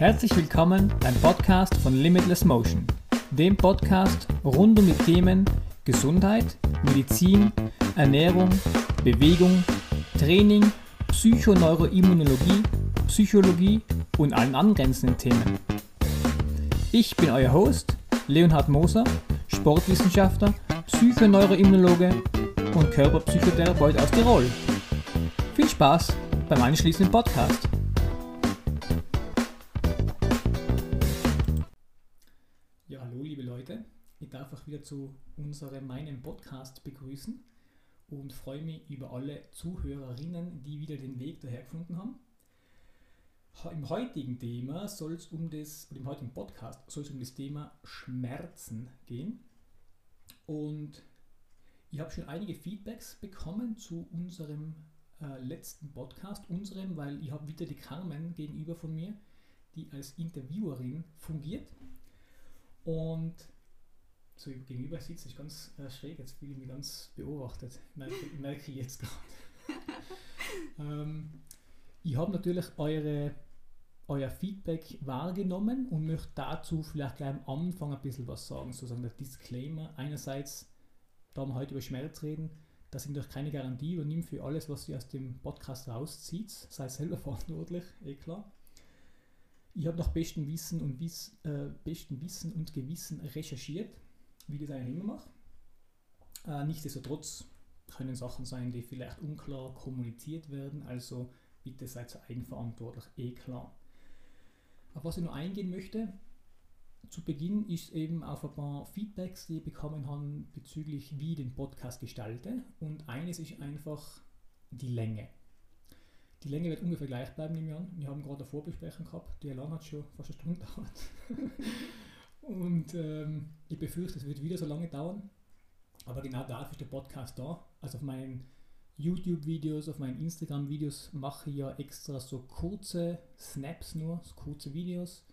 Herzlich willkommen beim Podcast von Limitless Motion, dem Podcast rund um die Themen Gesundheit, Medizin, Ernährung, Bewegung, Training, Psychoneuroimmunologie, Psychologie und allen angrenzenden Themen. Ich bin euer Host, Leonhard Moser, Sportwissenschaftler, Psychoneuroimmunologe und Körperpsychotherapeut aus Tirol. Viel Spaß beim anschließenden Podcast. Zu unserem meinem Podcast begrüßen und freue mich über alle Zuhörerinnen, die wieder den Weg daher gefunden haben. Im heutigen Thema soll es um das, im heutigen Podcast soll es um das Thema Schmerzen gehen. Und ich habe schon einige Feedbacks bekommen zu unserem äh, letzten Podcast, unserem, weil ich habe wieder die Carmen gegenüber von mir, die als Interviewerin fungiert. Und so gegenüber sitzt ich ganz äh, schräg, jetzt fühle ich mich ganz beobachtet, merke, merke ich jetzt gerade. ähm, ich habe natürlich eure, euer Feedback wahrgenommen und möchte dazu vielleicht gleich am Anfang ein bisschen was sagen, sozusagen der Disclaimer. Einerseits, da wir heute über Schmerz reden, das sind doch keine Garantie, übernimmt für alles, was ihr aus dem Podcast rauszieht. Seid selber verantwortlich, eh klar. Ich habe nach bestem Wissen und Wiss, äh, bestem Wissen und Gewissen recherchiert, wie das eigentlich immer mache. Äh, nichtsdestotrotz können Sachen sein, die vielleicht unklar kommuniziert werden, also bitte seid eigenverantwortlich, eh klar. Auf was ich nur eingehen möchte, zu Beginn ist eben auf ein paar Feedbacks, die ich bekommen habe bezüglich wie ich den Podcast gestalte. Und eines ist einfach die Länge. Die Länge wird ungefähr gleich bleiben, nehme ich an. Wir haben gerade eine Vorbesprechung gehabt, die lang hat schon fast eine Stunde gedauert. Und ähm, ich befürchte, es wird wieder so lange dauern. Aber genau dafür ist der Podcast da. Also auf meinen YouTube-Videos, auf meinen Instagram-Videos mache ich ja extra so kurze Snaps nur, so kurze Videos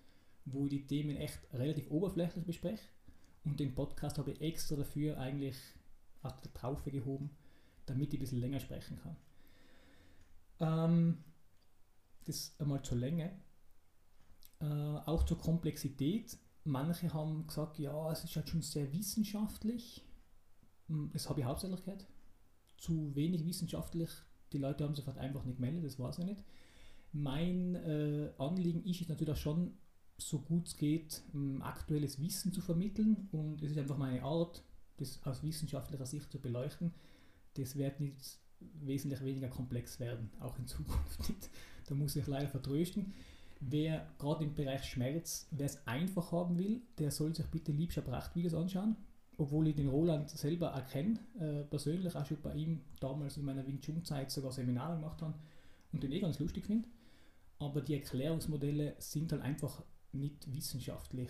wo ich die Themen echt relativ oberflächlich bespreche. Und den Podcast habe ich extra dafür eigentlich auf der Traufe gehoben, damit ich ein bisschen länger sprechen kann. Ähm, das einmal zur Länge. Äh, auch zur Komplexität. Manche haben gesagt, ja, es ist halt schon sehr wissenschaftlich. Hm, das habe ich hauptsächlich gehört. Zu wenig wissenschaftlich. Die Leute haben sich halt einfach nicht gemeldet, das weiß ich nicht. Mein äh, Anliegen ist es natürlich auch schon, so gut es geht, aktuelles Wissen zu vermitteln und es ist einfach meine Art, das aus wissenschaftlicher Sicht zu beleuchten. Das wird nicht wesentlich weniger komplex werden, auch in Zukunft nicht. Da muss ich leider vertrösten. Wer gerade im Bereich Schmerz, wer es einfach haben will, der soll sich bitte Liebscher Prachtvideos anschauen. Obwohl ich den Roland selber erkenne, äh, persönlich auch schon bei ihm damals in meiner Wing Chun Zeit sogar Seminare gemacht habe und den eh ganz lustig finde. Aber die Erklärungsmodelle sind halt einfach nicht wissenschaftlich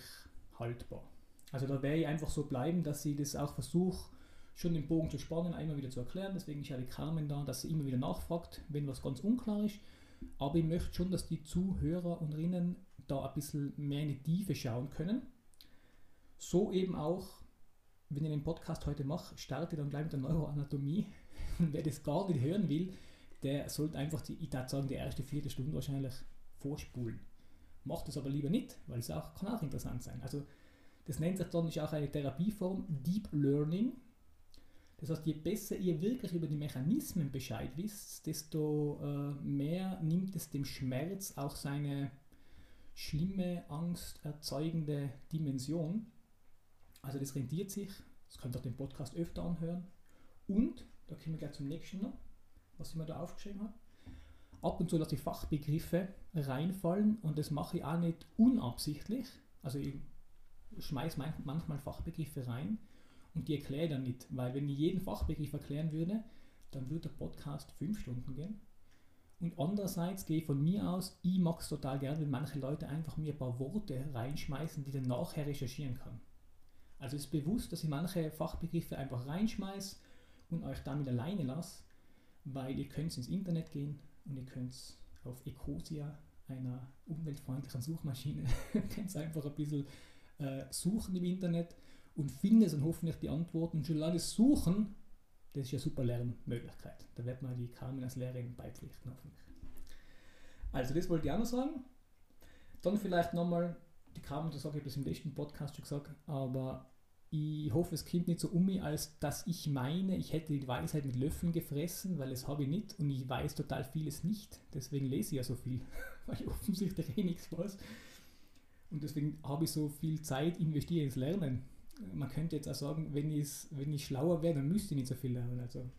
haltbar. Also da werde ich einfach so bleiben, dass ich das auch versuche, schon den Bogen zu spannen, einmal wieder zu erklären. Deswegen ist ja die Carmen da, dass sie immer wieder nachfragt, wenn was ganz unklar ist. Aber ich möchte schon, dass die Zuhörer und Rinnen da ein bisschen mehr in die Tiefe schauen können. So eben auch, wenn ich den Podcast heute mache, starte dann gleich mit der Neuroanatomie. Und wer das gar nicht hören will, der sollte einfach, die, ich würde sagen, die erste Viertelstunde wahrscheinlich vorspulen. Macht es aber lieber nicht, weil es auch, kann auch interessant sein. Also das nennt sich dann ist auch eine Therapieform Deep Learning. Das heißt, je besser ihr wirklich über die Mechanismen Bescheid wisst, desto äh, mehr nimmt es dem Schmerz auch seine schlimme, angsterzeugende Dimension. Also das rentiert sich. Das könnt ihr den Podcast öfter anhören. Und, da kommen wir gleich zum nächsten noch, was ich mir da aufgeschrieben habe ab und zu lasse ich Fachbegriffe reinfallen und das mache ich auch nicht unabsichtlich. Also ich schmeiße manchmal Fachbegriffe rein und die erkläre ich dann nicht, weil wenn ich jeden Fachbegriff erklären würde, dann würde der Podcast fünf Stunden gehen. Und andererseits gehe ich von mir aus, ich mag es total gerne, wenn manche Leute einfach mir ein paar Worte reinschmeißen, die dann nachher recherchieren kann. Also ist bewusst, dass ich manche Fachbegriffe einfach reinschmeiße und euch damit alleine lasse, weil ihr könnt ins Internet gehen, und ihr könnt auf Ecosia, einer umweltfreundlichen Suchmaschine, könnt einfach ein bisschen äh, suchen im Internet und findet dann hoffentlich die Antworten. Und schon alles suchen, das ist ja super Lernmöglichkeit. Da wird man die Carmen als Lehrerin beipflichten hoffentlich. Also das wollte ich auch noch sagen. Dann vielleicht nochmal, die Kramer, das habe ich das im letzten Podcast schon gesagt, aber ich hoffe, es kommt nicht so um mich, als dass ich meine, ich hätte die Weisheit mit Löffeln gefressen, weil das habe ich nicht und ich weiß total vieles nicht. Deswegen lese ich ja so viel, weil ich offensichtlich eh nichts weiß. Und deswegen habe ich so viel Zeit investiert ins Lernen. Man könnte jetzt auch sagen, wenn, wenn ich schlauer wäre, dann müsste ich nicht so viel lernen. Also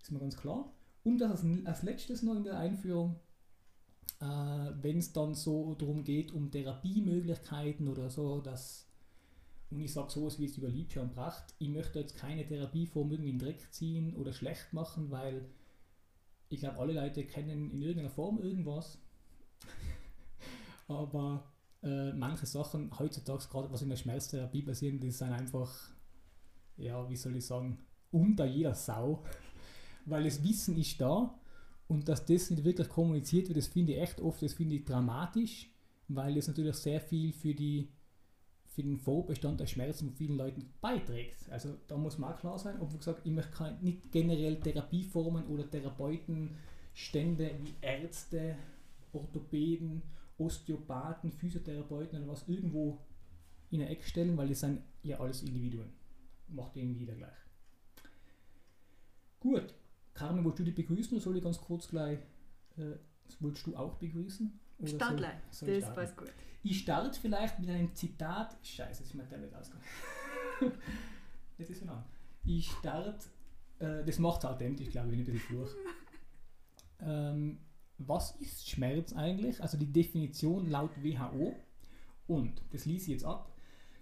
ist mir ganz klar. Und das als, letztes noch in der Einführung, äh, wenn es dann so darum geht, um Therapiemöglichkeiten oder so, dass und ich sage sowas wie es über Liebscher und Pracht, ich möchte jetzt keine Therapieform irgendwie in den Dreck ziehen oder schlecht machen, weil ich glaube, alle Leute kennen in irgendeiner Form irgendwas. Aber äh, manche Sachen heutzutage, gerade was in der Schmerztherapie passieren, die sind einfach, ja, wie soll ich sagen, unter jeder Sau. weil das Wissen ist da und dass das nicht wirklich kommuniziert wird, das finde ich echt oft, das finde ich dramatisch, weil das natürlich sehr viel für die für den Vorbestand der Schmerzen von vielen Leuten beiträgt. Also da muss man auch klar sein, obwohl gesagt, ich möchte nicht generell Therapieformen oder Therapeutenstände wie Ärzte, Orthopäden, Osteopathen, Physiotherapeuten oder was irgendwo in eine Ecke stellen, weil das sind ja alles Individuen. Macht ihnen jeder gleich. Gut, Carmen, wolltest du dich begrüßen oder soll ich ganz kurz gleich, äh, wolltest du auch begrüßen? Start gleich, das passt gut. Ich starte vielleicht mit einem Zitat. Scheiße, ist mein Tablet ausgegangen. jetzt ist es an. Ich starte, äh, das macht es authentisch, glaube ich, wenn ich ein bisschen fluch. Ähm, was ist Schmerz eigentlich? Also die Definition laut WHO. Und, das ließ ich jetzt ab.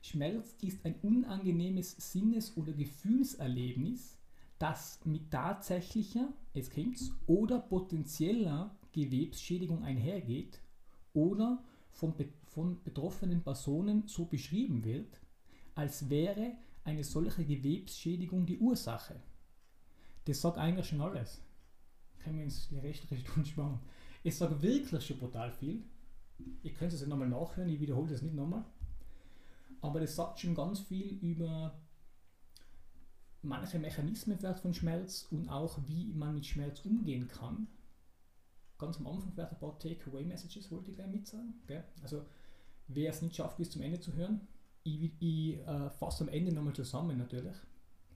Schmerz ist ein unangenehmes Sinnes- oder Gefühlserlebnis, das mit tatsächlicher, es kommt's, oder potenzieller Gewebsschädigung einhergeht oder von, von betroffenen Personen so beschrieben wird, als wäre eine solche Gewebsschädigung die Ursache. Das sagt eigentlich schon alles. Können wir uns die rechte Richtung sparen. Es sagt wirklich schon brutal viel. Ihr könnt es ja nochmal nachhören, ich wiederhole das nicht nochmal. Aber das sagt schon ganz viel über manche Mechanismen von Schmerz und auch wie man mit Schmerz umgehen kann ganz am Anfang vielleicht ein paar Takeaway-Messages wollte ich gleich mitsagen. Gell? Also wer es nicht schafft, bis zum Ende zu hören, ich, ich äh, fasse am Ende nochmal zusammen natürlich.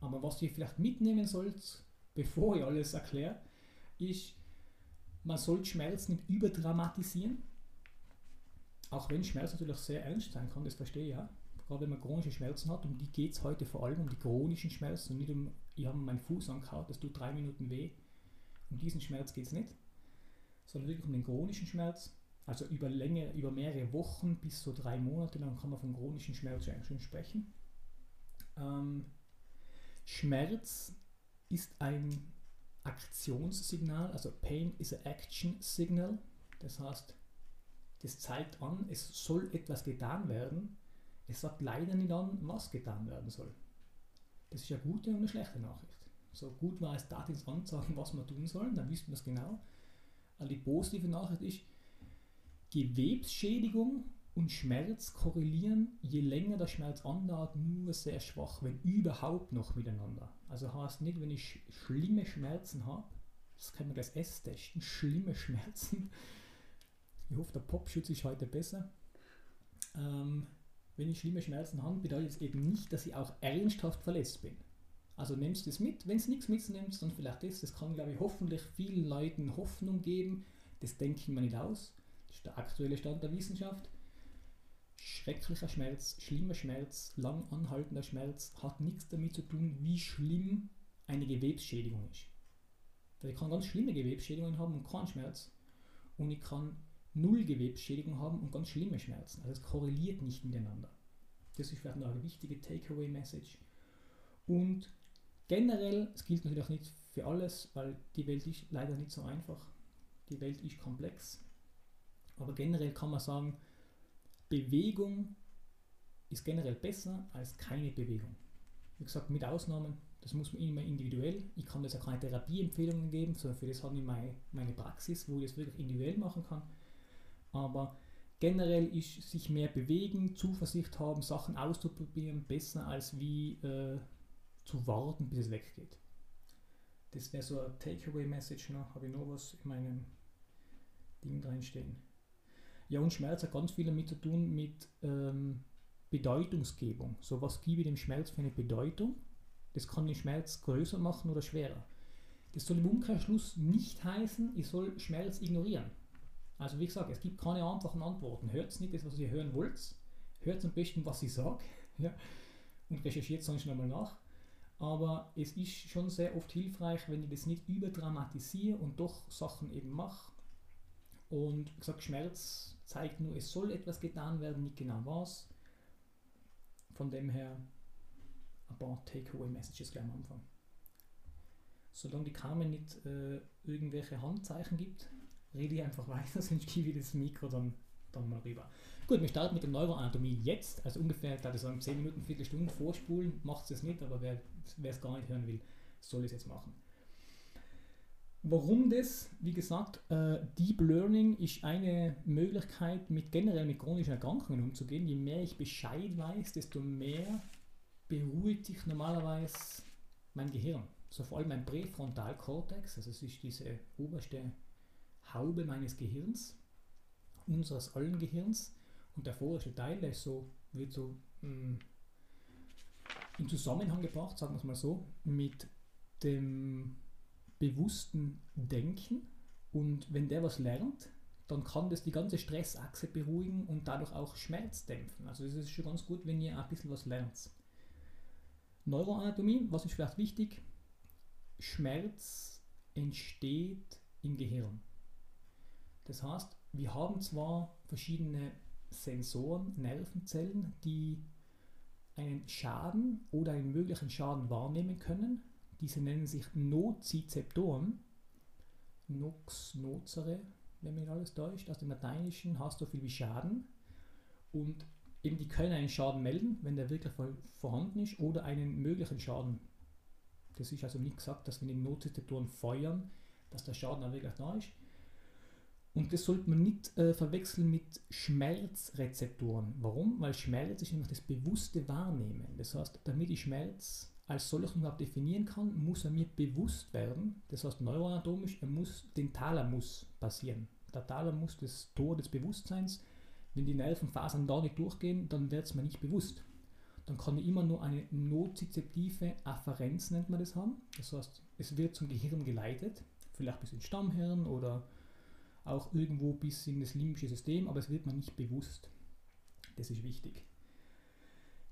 Aber was ihr vielleicht mitnehmen sollt, bevor ich alles erkläre, ist, man soll Schmerz nicht überdramatisieren. Auch wenn Schmerz natürlich sehr ernst sein kann, das verstehe ich ja. Gerade wenn man chronische Schmerzen hat, um die geht es heute vor allem, um die chronischen Schmerzen und nicht um, ich habe meinen Fuß angehauen, das tut drei Minuten weh. Um diesen Schmerz geht es nicht sondern wirklich um den chronischen Schmerz. Also über, Länge, über mehrere Wochen bis so drei Monate lang kann man von chronischen Schmerz schon sprechen. Ähm, Schmerz ist ein Aktionssignal, also Pain is a Action Signal. Das heißt, das zeigt an, es soll etwas getan werden. Es sagt leider nicht an, was getan werden soll. Das ist eine gute und eine schlechte Nachricht. So gut war es, Daten anzeigen, was wir tun sollen, dann wissen wir es genau. Also die positive Nachricht ist, Gewebsschädigung und Schmerz korrelieren, je länger der Schmerz andauert, nur sehr schwach, wenn überhaupt noch miteinander. Also heißt nicht, wenn ich schlimme Schmerzen habe, das kann man das S testen, schlimme Schmerzen. Ich hoffe, der Popschutz ist heute besser. Ähm, wenn ich schlimme Schmerzen habe, bedeutet es eben nicht, dass ich auch ernsthaft verletzt bin. Also nimmst du es mit. Wenn es nichts mitnimmst, dann vielleicht das. Das kann, glaube ich, hoffentlich vielen Leuten Hoffnung geben. Das denken wir nicht aus. Das ist der aktuelle Stand der Wissenschaft. Schrecklicher Schmerz, schlimmer Schmerz, lang anhaltender Schmerz hat nichts damit zu tun, wie schlimm eine Gewebsschädigung ist. Weil ich kann ganz schlimme Gewebsschädigungen haben und keinen Schmerz. Und ich kann null Gewebsschädigung haben und ganz schlimme Schmerzen. Also es korreliert nicht miteinander. Das ist vielleicht noch eine wichtige Takeaway-Message. Und Generell, es gilt natürlich auch nicht für alles, weil die Welt ist leider nicht so einfach. Die Welt ist komplex. Aber generell kann man sagen, Bewegung ist generell besser als keine Bewegung. Wie gesagt, mit Ausnahmen, das muss man immer individuell. Ich kann das ja keine Therapieempfehlungen geben, sondern für das habe ich meine, meine Praxis, wo ich das wirklich individuell machen kann. Aber generell ist sich mehr bewegen, Zuversicht haben, Sachen auszuprobieren, besser als wie äh, zu warten, bis es weggeht. Das wäre so eine Takeaway-Message noch. Habe ich noch was in meinem Ding drin stehen? Ja, und Schmerz hat ganz viel damit zu tun mit ähm, Bedeutungsgebung. So, was gebe ich dem Schmerz für eine Bedeutung? Das kann den Schmerz größer machen oder schwerer. Das soll im Umkehrschluss nicht heißen, ich soll Schmerz ignorieren. Also wie gesagt, es gibt keine einfachen Antworten. Hört nicht das, was ihr hören wollt. Hört am besten, was ich sage. Ja, und recherchiert sonst nochmal nach. Aber es ist schon sehr oft hilfreich, wenn ich das nicht überdramatisiere und doch Sachen eben mache. Und wie gesagt, Schmerz zeigt nur, es soll etwas getan werden, nicht genau was. Von dem her ein paar Takeaway-Messages gleich am Anfang. Solange die Carmen nicht äh, irgendwelche Handzeichen gibt, rede ich einfach weiter, sonst gebe ich das Mikro dann, dann mal rüber. Gut, wir starten mit der Neuroanatomie jetzt, also ungefähr, da ich sagen, 10 Minuten, Viertelstunde vorspulen, macht es nicht, aber wer es gar nicht hören will, soll es jetzt machen. Warum das? Wie gesagt, äh, Deep Learning ist eine Möglichkeit, mit generell mit chronischen Erkrankungen umzugehen. Je mehr ich Bescheid weiß, desto mehr beruhigt sich normalerweise mein Gehirn. So vor allem mein Präfrontalkortex, also es ist diese oberste Haube meines Gehirns, unseres allen Gehirns. Und der vorderste Teil, der so, wird so mh, mm, in Zusammenhang gebracht, sagen wir es mal so, mit dem bewussten Denken. Und wenn der was lernt, dann kann das die ganze Stressachse beruhigen und dadurch auch Schmerz dämpfen. Also es ist schon ganz gut, wenn ihr ein bisschen was lernt. Neuroanatomie, was ist vielleicht wichtig? Schmerz entsteht im Gehirn. Das heißt, wir haben zwar verschiedene Sensoren, Nervenzellen, die einen Schaden oder einen möglichen Schaden wahrnehmen können. Diese nennen sich Nozizeptoren. Nox, nozere, wenn mich alles täuscht. Aus dem Lateinischen hast du viel wie Schaden. Und eben die können einen Schaden melden, wenn der wirklich vorhanden ist, oder einen möglichen Schaden. Das ist also nicht gesagt, dass wenn die Nozizeptoren feuern, dass der Schaden auch wirklich da ist. Und das sollte man nicht äh, verwechseln mit Schmerzrezeptoren. Warum? Weil Schmerz ist nämlich das bewusste Wahrnehmen. Das heißt, damit ich Schmerz als solchen überhaupt definieren kann, muss er mir bewusst werden. Das heißt, neuroanatomisch, er muss den Thalamus passieren. Der Thalamus, das Tor des Bewusstseins. Wenn die Nervenfasern da nicht durchgehen, dann wird es mir nicht bewusst. Dann kann ich immer nur eine nozizeptive Afferenz, nennt man das haben. Das heißt, es wird zum Gehirn geleitet, vielleicht bis ins Stammhirn oder auch irgendwo bis in das limbische System, aber es wird man nicht bewusst. Das ist wichtig.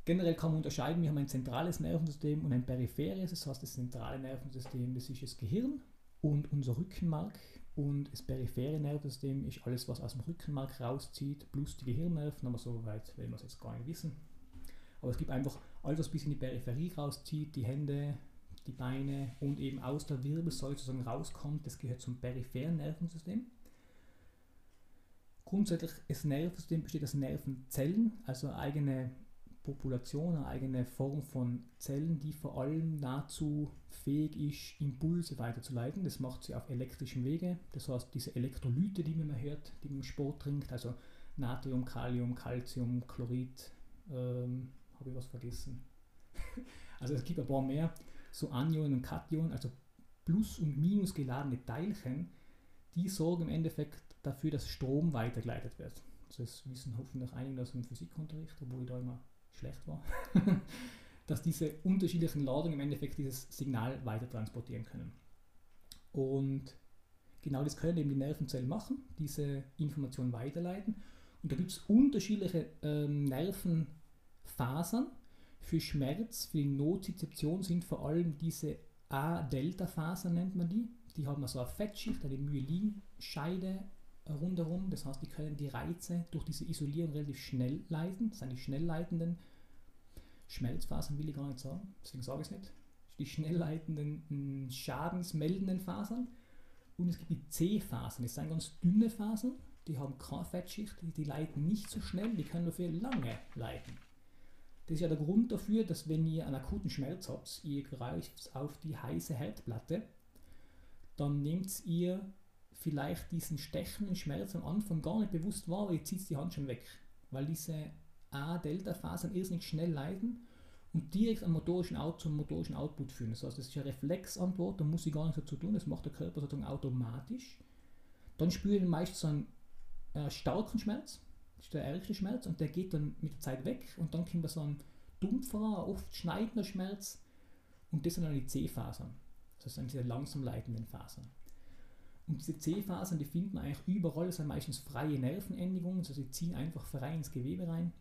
Generell kann man unterscheiden, wir haben ein zentrales Nervensystem und ein peripheres, das heißt das zentrale Nervensystem, das ist das Gehirn und unser Rückenmark und das periphere Nervensystem ist alles, was aus dem Rückenmark rauszieht, plus die Gehirnnerven, aber so weit werden wir es jetzt gar nicht wissen. Aber es gibt einfach alles, was bis in die Peripherie rauszieht, die Hände, die Beine und eben aus der Wirbelsäule sozusagen rauskommt, das gehört zum peripheren Nervensystem. Grundsätzlich, das Nervensystem besteht aus Nervenzellen, also eigene Population, eine eigene Form von Zellen, die vor allem dazu fähig ist, Impulse weiterzuleiten. Das macht sie auf elektrischem Wege. Das heißt, diese Elektrolyte, die man hört, die man im Sport trinkt, also Natrium, Kalium, Calcium, Chlorid, ähm, habe ich was vergessen? also es gibt ein paar mehr, so Anionen und Kationen, also plus und minus geladene Teilchen, die sorgen im Endeffekt dafür, dass Strom weitergeleitet wird. Das wissen hoffentlich einige aus dem Physikunterricht, obwohl ich da immer schlecht war. dass diese unterschiedlichen Ladungen im Endeffekt dieses Signal weiter transportieren können. Und genau das können eben die Nervenzellen machen, diese Information weiterleiten. Und da gibt es unterschiedliche ähm, Nervenfasern. Für Schmerz, für die Nozizeption sind vor allem diese A-Delta-Fasern, nennt man die. Die haben so eine Fettschicht, eine Myelinscheide rundherum. Das heißt, die können die Reize durch diese Isolierung relativ schnell leiten. Das sind die schnell leitenden Schmelzfasern, will ich gar nicht sagen, deswegen sage ich es nicht. Die schnell leitenden, hm, schadensmeldenden Fasern. Und es gibt die C-Fasern, das sind ganz dünne Fasern, die haben keine Fettschicht, die, die leiten nicht so schnell, die können nur für lange leiten. Das ist ja der Grund dafür, dass wenn ihr einen akuten Schmerz habt, ihr greift auf die heiße Herdplatte, dann nehmt ihr vielleicht diesen stechenden Schmerz am Anfang gar nicht bewusst wahr, aber ihr zieht die Hand schon weg, weil diese A-Delta-Fasern irrsinnig schnell leiden und direkt am motorischen Out zum motorischen Output führen. Das heißt, das ist eine Reflexantwort, da muss ich gar nichts dazu tun, das macht der Körper sozusagen automatisch. Dann spüre ich meist einen äh, starken Schmerz, das ist der ärgste Schmerz, und der geht dann mit der Zeit weg und dann kommt so ein dumpferer, oft schneidender Schmerz und das sind dann die C-Fasern. Das sind diese langsam leitenden Fasern. Und diese C-Fasern, die finden eigentlich überall, das sind meistens freie Nervenendigungen, also sie ziehen einfach frei ins Gewebe rein.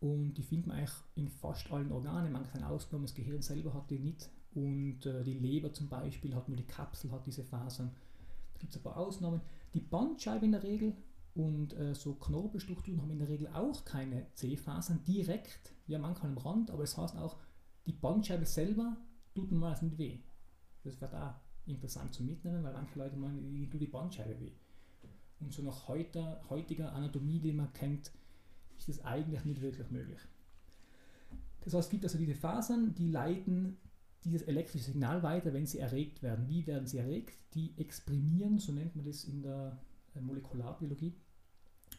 Und die finden eigentlich in fast allen Organen, manche sind ausgenommen, das Gehirn selber hat die nicht. Und äh, die Leber zum Beispiel hat nur die Kapsel, hat diese Fasern. Da gibt es ein paar Ausnahmen. Die Bandscheibe in der Regel und äh, so Knorpelstrukturen haben in der Regel auch keine C-Fasern direkt, ja manchmal am Rand, aber das heißt auch, die Bandscheibe selber tut normalerweise nicht weh. Das wird auch interessant zu mitnehmen, weil manche Leute meinen, die tut die Bandscheibe weh. Und so nach heute, heutiger Anatomie, die man kennt, ist das eigentlich nicht wirklich möglich. Das heißt, es gibt also diese Fasern, die leiten dieses elektrische Signal weiter, wenn sie erregt werden. Wie werden sie erregt? Die exprimieren, so nennt man das in der äh, Molekularbiologie,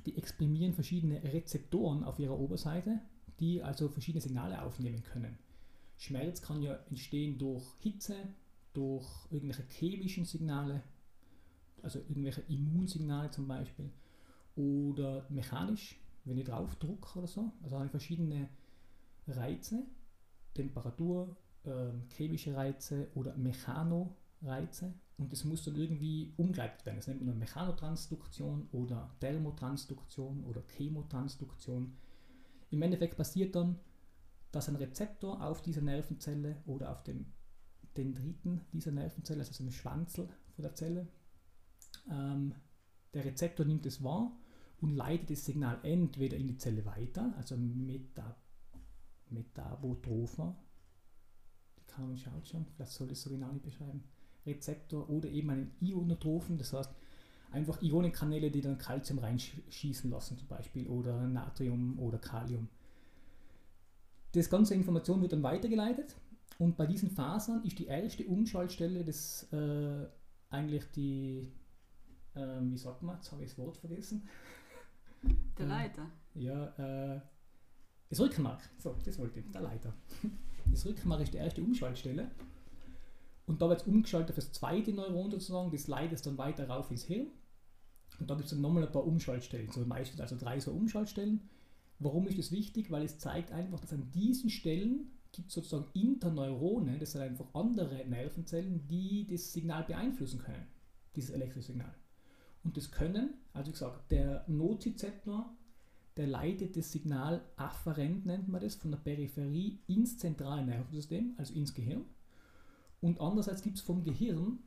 die exprimieren verschiedene Rezeptoren auf ihrer Oberseite, die also verschiedene Signale aufnehmen können. Schmerz kann ja entstehen durch Hitze, durch irgendwelche chemischen Signale, also irgendwelche Immunsignale zum Beispiel, oder mechanisch, wenn ich drauf drücke oder so. Also habe ich verschiedene Reize, Temperatur, äh, chemische Reize oder Mechanoreize und das muss dann irgendwie umgeleitet werden. Das nennt man Mechanotransduktion oder Thermotransduktion oder Chemotransduktion. Im Endeffekt passiert dann, dass ein Rezeptor auf dieser Nervenzelle oder auf dem Dendriten dieser Nervenzelle, also dem Schwanzel von der Zelle, ähm, der Rezeptor nimmt es wahr und leitet das Signal entweder in die Zelle weiter, also Meta, Metabotropher, die Carmen schaut schon, vielleicht soll ich es so genau nicht beschreiben, Rezeptor oder eben einen Ionotrophen, das heißt einfach Ionenkanäle, die dann Calcium reinschießen lassen zum Beispiel oder Natrium oder Kalium. Das ganze Information wird dann weitergeleitet und bei diesen Fasern ist die erste Umschaltstelle das äh, eigentlich die, äh, wie sagt man, jetzt habe ich das Wort vergessen. Der äh, Leiter. Ja, äh, das Rückenmark. So, das wollte ich, der Leiter. Das Rückenmark ist die erste Umschaltstelle. Und da wird es umgeschaltet auf das zweite Neuron sozusagen, das leitet es dann weiter rauf ins Hirn. Und da gibt es dann nochmal ein paar Umschaltstellen, so meistens also drei so Umschaltstellen. Warum ist das wichtig? Weil es zeigt einfach, dass an diesen Stellen gibt sozusagen Interneurone, das sind einfach andere Nervenzellen, die das Signal beeinflussen können, dieses elektrische Signal. Und das können, also wie gesagt, der Nozizeptor, der leitet das Signal afferent, nennt man das, von der Peripherie ins zentrale Nervensystem, also ins Gehirn. Und andererseits gibt es vom Gehirn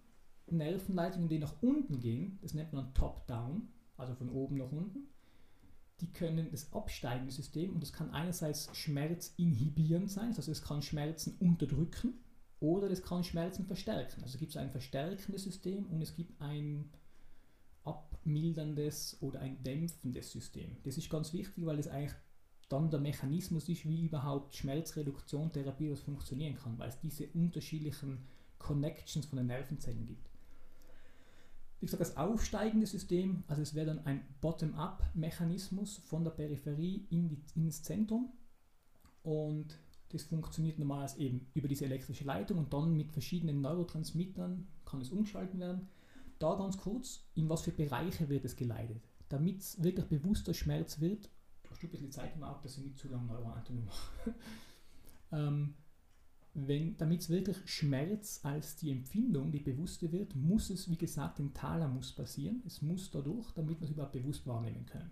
Nervenleitungen, die nach unten gehen, das nennt man Top-Down, also von oben nach unten die können das absteigende System und das kann einerseits schmerzinhibierend sein, also es kann Schmerzen unterdrücken oder es kann Schmerzen verstärken. Also gibt es ein verstärkendes System und es gibt ein abmilderndes oder ein dämpfendes System. Das ist ganz wichtig, weil es eigentlich dann der Mechanismus ist, wie überhaupt Schmerzreduktion, Therapie was funktionieren kann, weil es diese unterschiedlichen Connections von den Nervenzellen gibt wie gesagt, das aufsteigende System, also es wäre dann ein Bottom-up-Mechanismus von der Peripherie in die, ins Zentrum und das funktioniert normalerweise eben über diese elektrische Leitung und dann mit verschiedenen Neurotransmittern kann es umgeschalten werden. Da ganz kurz, in was für Bereiche wird es geleitet? Damit es wirklich bewusster Schmerz wird, hast du ein bisschen Zeit im Auge, dass ich nicht zu lange Neuroanatomie mache. ähm, damit es wirklich Schmerz als die Empfindung, die bewusste wird, muss es, wie gesagt, im Thalamus passieren. Es muss dadurch, damit wir es überhaupt bewusst wahrnehmen können.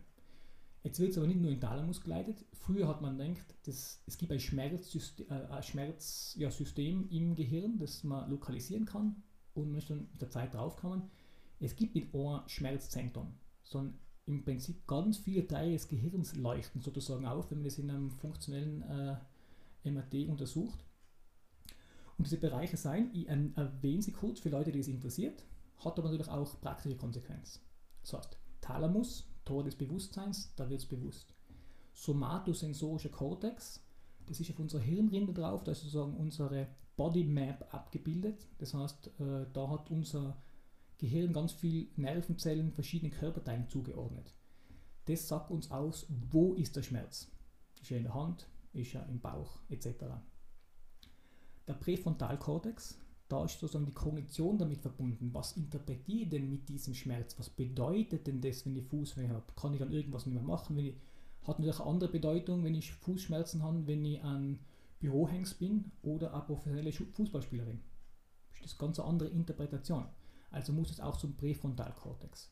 Jetzt wird es aber nicht nur im Thalamus geleitet. Früher hat man gedacht, dass es gibt ein Schmerzsystem, äh, Schmerz, ja, im Gehirn, das man lokalisieren kann und man ist dann mit der Zeit draufgekommen. Es gibt nicht ein Schmerzzentrum, sondern im Prinzip ganz viele Teile des Gehirns leuchten sozusagen auf, wenn man das in einem funktionellen äh, MRT untersucht. Und diese Bereiche sein, ich erwähne sie kurz für Leute, die es interessiert, hat aber natürlich auch praktische Konsequenzen. Das heißt, Thalamus, Tor des Bewusstseins, da wird es bewusst. Somatosensorischer Kortex, das ist auf unserer Hirnrinde drauf, da ist sozusagen unsere Body Map abgebildet. Das heißt, äh, da hat unser Gehirn ganz viele Nervenzellen verschiedenen Körperteilen zugeordnet. Das sagt uns aus, wo ist der Schmerz. Ist er in der Hand, ist er im Bauch etc. Der Präfrontalkortex, da ist sozusagen die Kognition damit verbunden. Was interpretiere ich denn mit diesem Schmerz? Was bedeutet denn das, wenn ich Fußweh habe? Kann ich dann irgendwas nicht mehr machen? Ich, hat natürlich eine andere Bedeutung, wenn ich Fußschmerzen habe, wenn ich ein Bürohengst bin oder eine professionelle Fußballspielerin. Das ist eine ganz andere Interpretation. Also muss es auch zum Präfrontalkortex.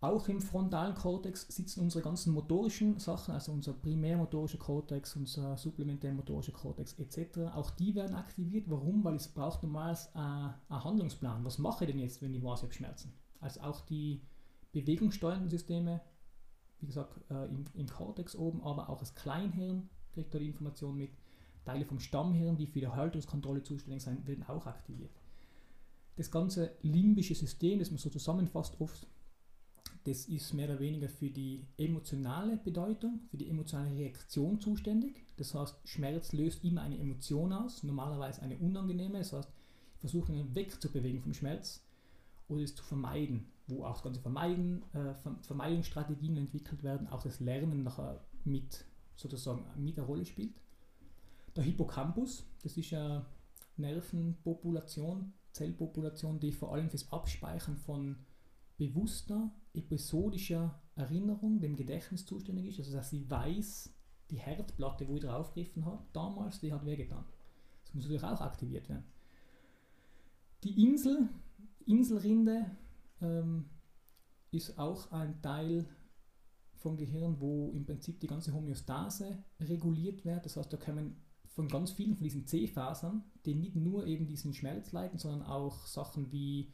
Auch im frontalen Kortex sitzen unsere ganzen motorischen Sachen, also unser primärmotorischer Kortex, unser supplementärmotorischer Kortex etc. Auch die werden aktiviert. Warum? Weil es braucht normalerweise einen Handlungsplan. Was mache ich denn jetzt, wenn ich weiß, ich habe Schmerzen? Also auch die bewegungssteuernden Systeme, wie gesagt, äh, im, im Kortex oben, aber auch das Kleinhirn kriegt da die Information mit. Teile vom Stammhirn, die für die Haltungskontrolle zuständig sind, werden auch aktiviert. Das ganze limbische System, das man so zusammenfasst oft, das ist mehr oder weniger für die emotionale Bedeutung, für die emotionale Reaktion zuständig. Das heißt, Schmerz löst immer eine Emotion aus, normalerweise eine unangenehme. Das heißt, versuchen wegzubewegen vom Schmerz oder es zu vermeiden, wo auch das ganze Vermeiden, äh, Vermeidungsstrategien entwickelt werden, auch das Lernen nachher mit sozusagen mit eine Rolle spielt. Der Hippocampus, das ist eine Nervenpopulation, Zellpopulation, die vor allem fürs Abspeichern von bewusster, episodischer Erinnerung, dem Gedächtnis zuständig ist. Also dass sie weiß, die Herdplatte, wo ich draufgegriffen habe, damals, die hat wehgetan. Das muss natürlich auch aktiviert werden. Die Insel, Inselrinde ähm, ist auch ein Teil vom Gehirn, wo im Prinzip die ganze Homöostase reguliert wird. Das heißt, da kommen von ganz vielen von diesen C-Fasern, die nicht nur eben diesen Schmerz leiden, sondern auch Sachen wie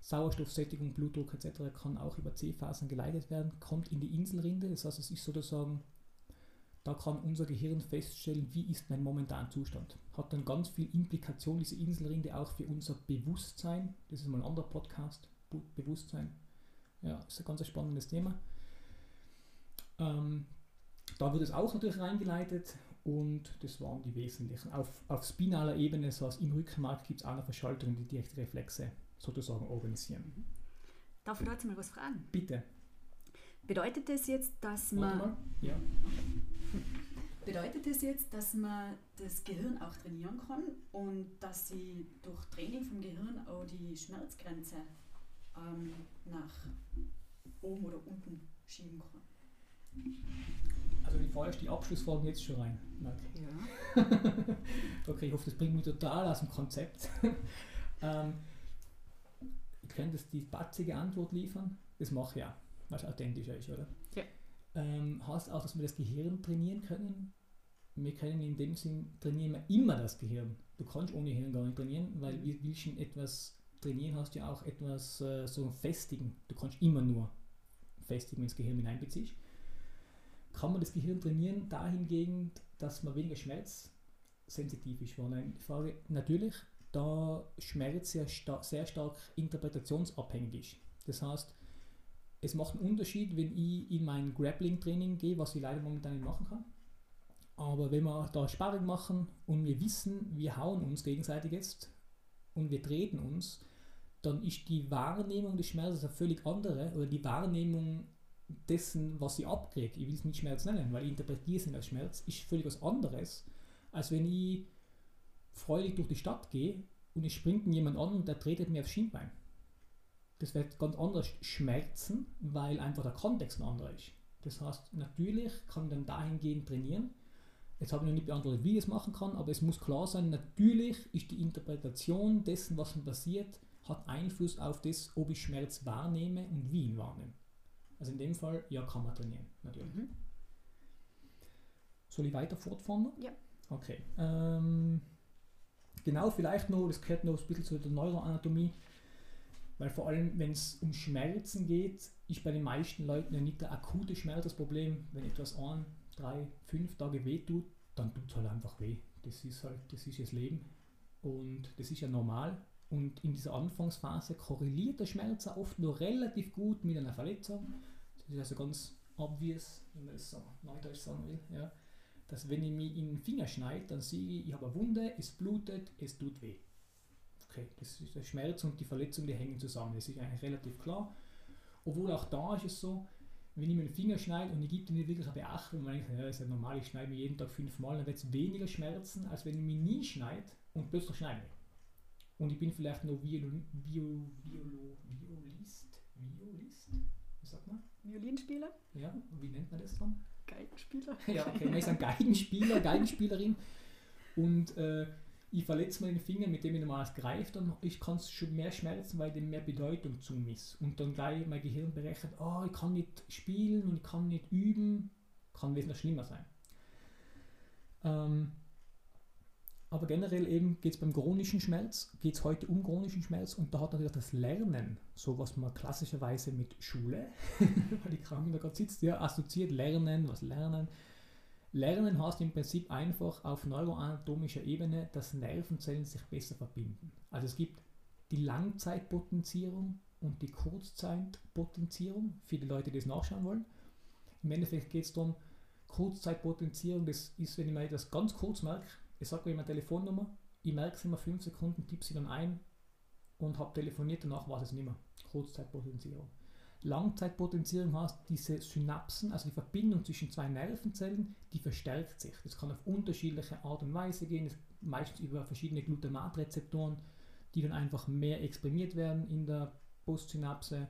Sauerstoffsättigung, Blutdruck etc. kann auch über C-Fasern geleitet werden, kommt in die Inselrinde. Das heißt, es ist sozusagen, da kann unser Gehirn feststellen, wie ist mein momentaner Zustand. Hat dann ganz viel Implikation, diese Inselrinde, auch für unser Bewusstsein. Das ist mal ein anderer Podcast, Bewusstsein. Ja, ist ein ganz spannendes Thema. Ähm, da wird es auch natürlich reingeleitet und das waren die wesentlichen. Auf, auf spinaler Ebene, so als im Rückenmark, gibt es auch eine Verschaltung, die direkte Reflexe sozusagen organisieren. Darf ich da jetzt mal was fragen? Bitte. Bedeutet das jetzt, dass man. Ja. Bedeutet das jetzt, dass man das Gehirn auch trainieren kann und dass sie durch Training vom Gehirn auch die Schmerzgrenze ähm, nach oben oder unten schieben kann? Also die feuerst die Abschlussfragen jetzt schon rein. Ja. okay, ich hoffe, das bringt mich total aus dem Konzept. ähm, ich könnte jetzt die batzige Antwort liefern. Das mache ich auch, weil es authentischer ist, oder? Ja. Ähm, heißt auch, dass wir das Gehirn trainieren können. Wir können in dem Sinn trainieren wir immer das Gehirn. Du kannst ohne Hirn gar nicht trainieren, weil mhm. wir willst etwas trainieren, hast du ja auch etwas äh, so festigen. Du kannst immer nur festigen, wenn du das Gehirn hineinbeziehst kann man das Gehirn trainieren dahingehend, dass man weniger schmerzsensitiv ist? War eine Frage. Natürlich, da Schmerz sehr, sehr stark interpretationsabhängig ist. Das heißt, es macht einen Unterschied, wenn ich in mein Grappling-Training gehe, was ich leider momentan nicht machen kann. Aber wenn wir da Sparring machen und wir wissen, wir hauen uns gegenseitig jetzt und wir treten uns, dann ist die Wahrnehmung des Schmerzes eine völlig andere oder die Wahrnehmung dessen, was ich abkriege, ich will es nicht Schmerz nennen, weil ich interpretiere es als Schmerz, ist völlig was anderes, als wenn ich freudig durch die Stadt gehe und es springt jemand an und der tretet mir aufs Schienbein. Das wird ganz anders schmerzen, weil einfach der Kontext ein anderer ist. Das heißt, natürlich kann ich dann dahingehend trainieren. Jetzt habe ich noch nicht beantwortet, wie ich es machen kann, aber es muss klar sein, natürlich ist die Interpretation dessen, was mir passiert, hat Einfluss auf das, ob ich Schmerz wahrnehme und wie ihn wahrnehme. Also in dem Fall, ja, kann man trainieren, natürlich. Mhm. Soll ich weiter fortfahren? Ja. Okay. Ähm, genau, vielleicht noch, das gehört noch ein bisschen zu der Neuroanatomie, weil vor allem, wenn es um Schmerzen geht, ist bei den meisten Leuten ja nicht der akute Schmerz das Problem. Wenn etwas ein, drei, fünf Tage weh tut, dann tut es halt einfach weh. Das ist halt, das ist das Leben. Und das ist ja normal. Und in dieser Anfangsphase korreliert der Schmerz oft nur relativ gut mit einer Verletzung. Das ist also ganz obvious, wenn man das so neudeutsch sagen will. Ja. Dass wenn ich mich in den Finger schneide, dann sehe ich, ich habe eine Wunde, es blutet, es tut weh. Okay, das ist der Schmerz und die Verletzung, die hängen zusammen. Das ist eigentlich relativ klar. Obwohl auch da ist es so, wenn ich mir den Finger schneide und ich gebe dir nicht wirklich eine Beachtung, weil ich, ja, das ist ja normal, ich schneide mich jeden Tag fünfmal, dann wird es weniger schmerzen, als wenn ich mich nie schneide und plötzlich schneide. und ich bin vielleicht noch Viol Viol Violo Violist, Violist, wie sagt man? Violinspieler? Ja, wie nennt man das dann? Geigenspieler? Ja, okay, ist ein Geigenspieler, Geigenspielerin und äh, ich verletze meinen Finger, mit dem ich normalerweise greife, dann kann es schon mehr schmerzen, weil dem mehr Bedeutung zumisst. Und dann gleich mein Gehirn berechnet, oh, ich kann nicht spielen und ich kann nicht üben, kann wesentlich schlimmer sein. Ähm, aber generell eben geht es beim chronischen Schmerz, geht es heute um chronischen Schmerz und da hat natürlich das Lernen, so was man klassischerweise mit Schule, weil die Kranken da gerade sitzt, ja, assoziiert Lernen, was Lernen. Lernen heißt im Prinzip einfach auf neuroanatomischer Ebene, dass Nervenzellen sich besser verbinden. Also es gibt die Langzeitpotenzierung und die Kurzzeitpotenzierung, die Leute, die es nachschauen wollen. Im Endeffekt geht es darum, Kurzzeitpotenzierung, das ist, wenn ich mir das ganz kurz merke, ich sage meine Telefonnummer, ich merke es immer 5 Sekunden, tippe sie dann ein und habe telefoniert, danach weiß es nicht mehr. Kurzzeitpotenzierung. Langzeitpotenzierung heißt, diese Synapsen, also die Verbindung zwischen zwei Nervenzellen, die verstärkt sich. Das kann auf unterschiedliche Art und Weise gehen, meistens über verschiedene Glutamatrezeptoren, die dann einfach mehr exprimiert werden in der Postsynapse.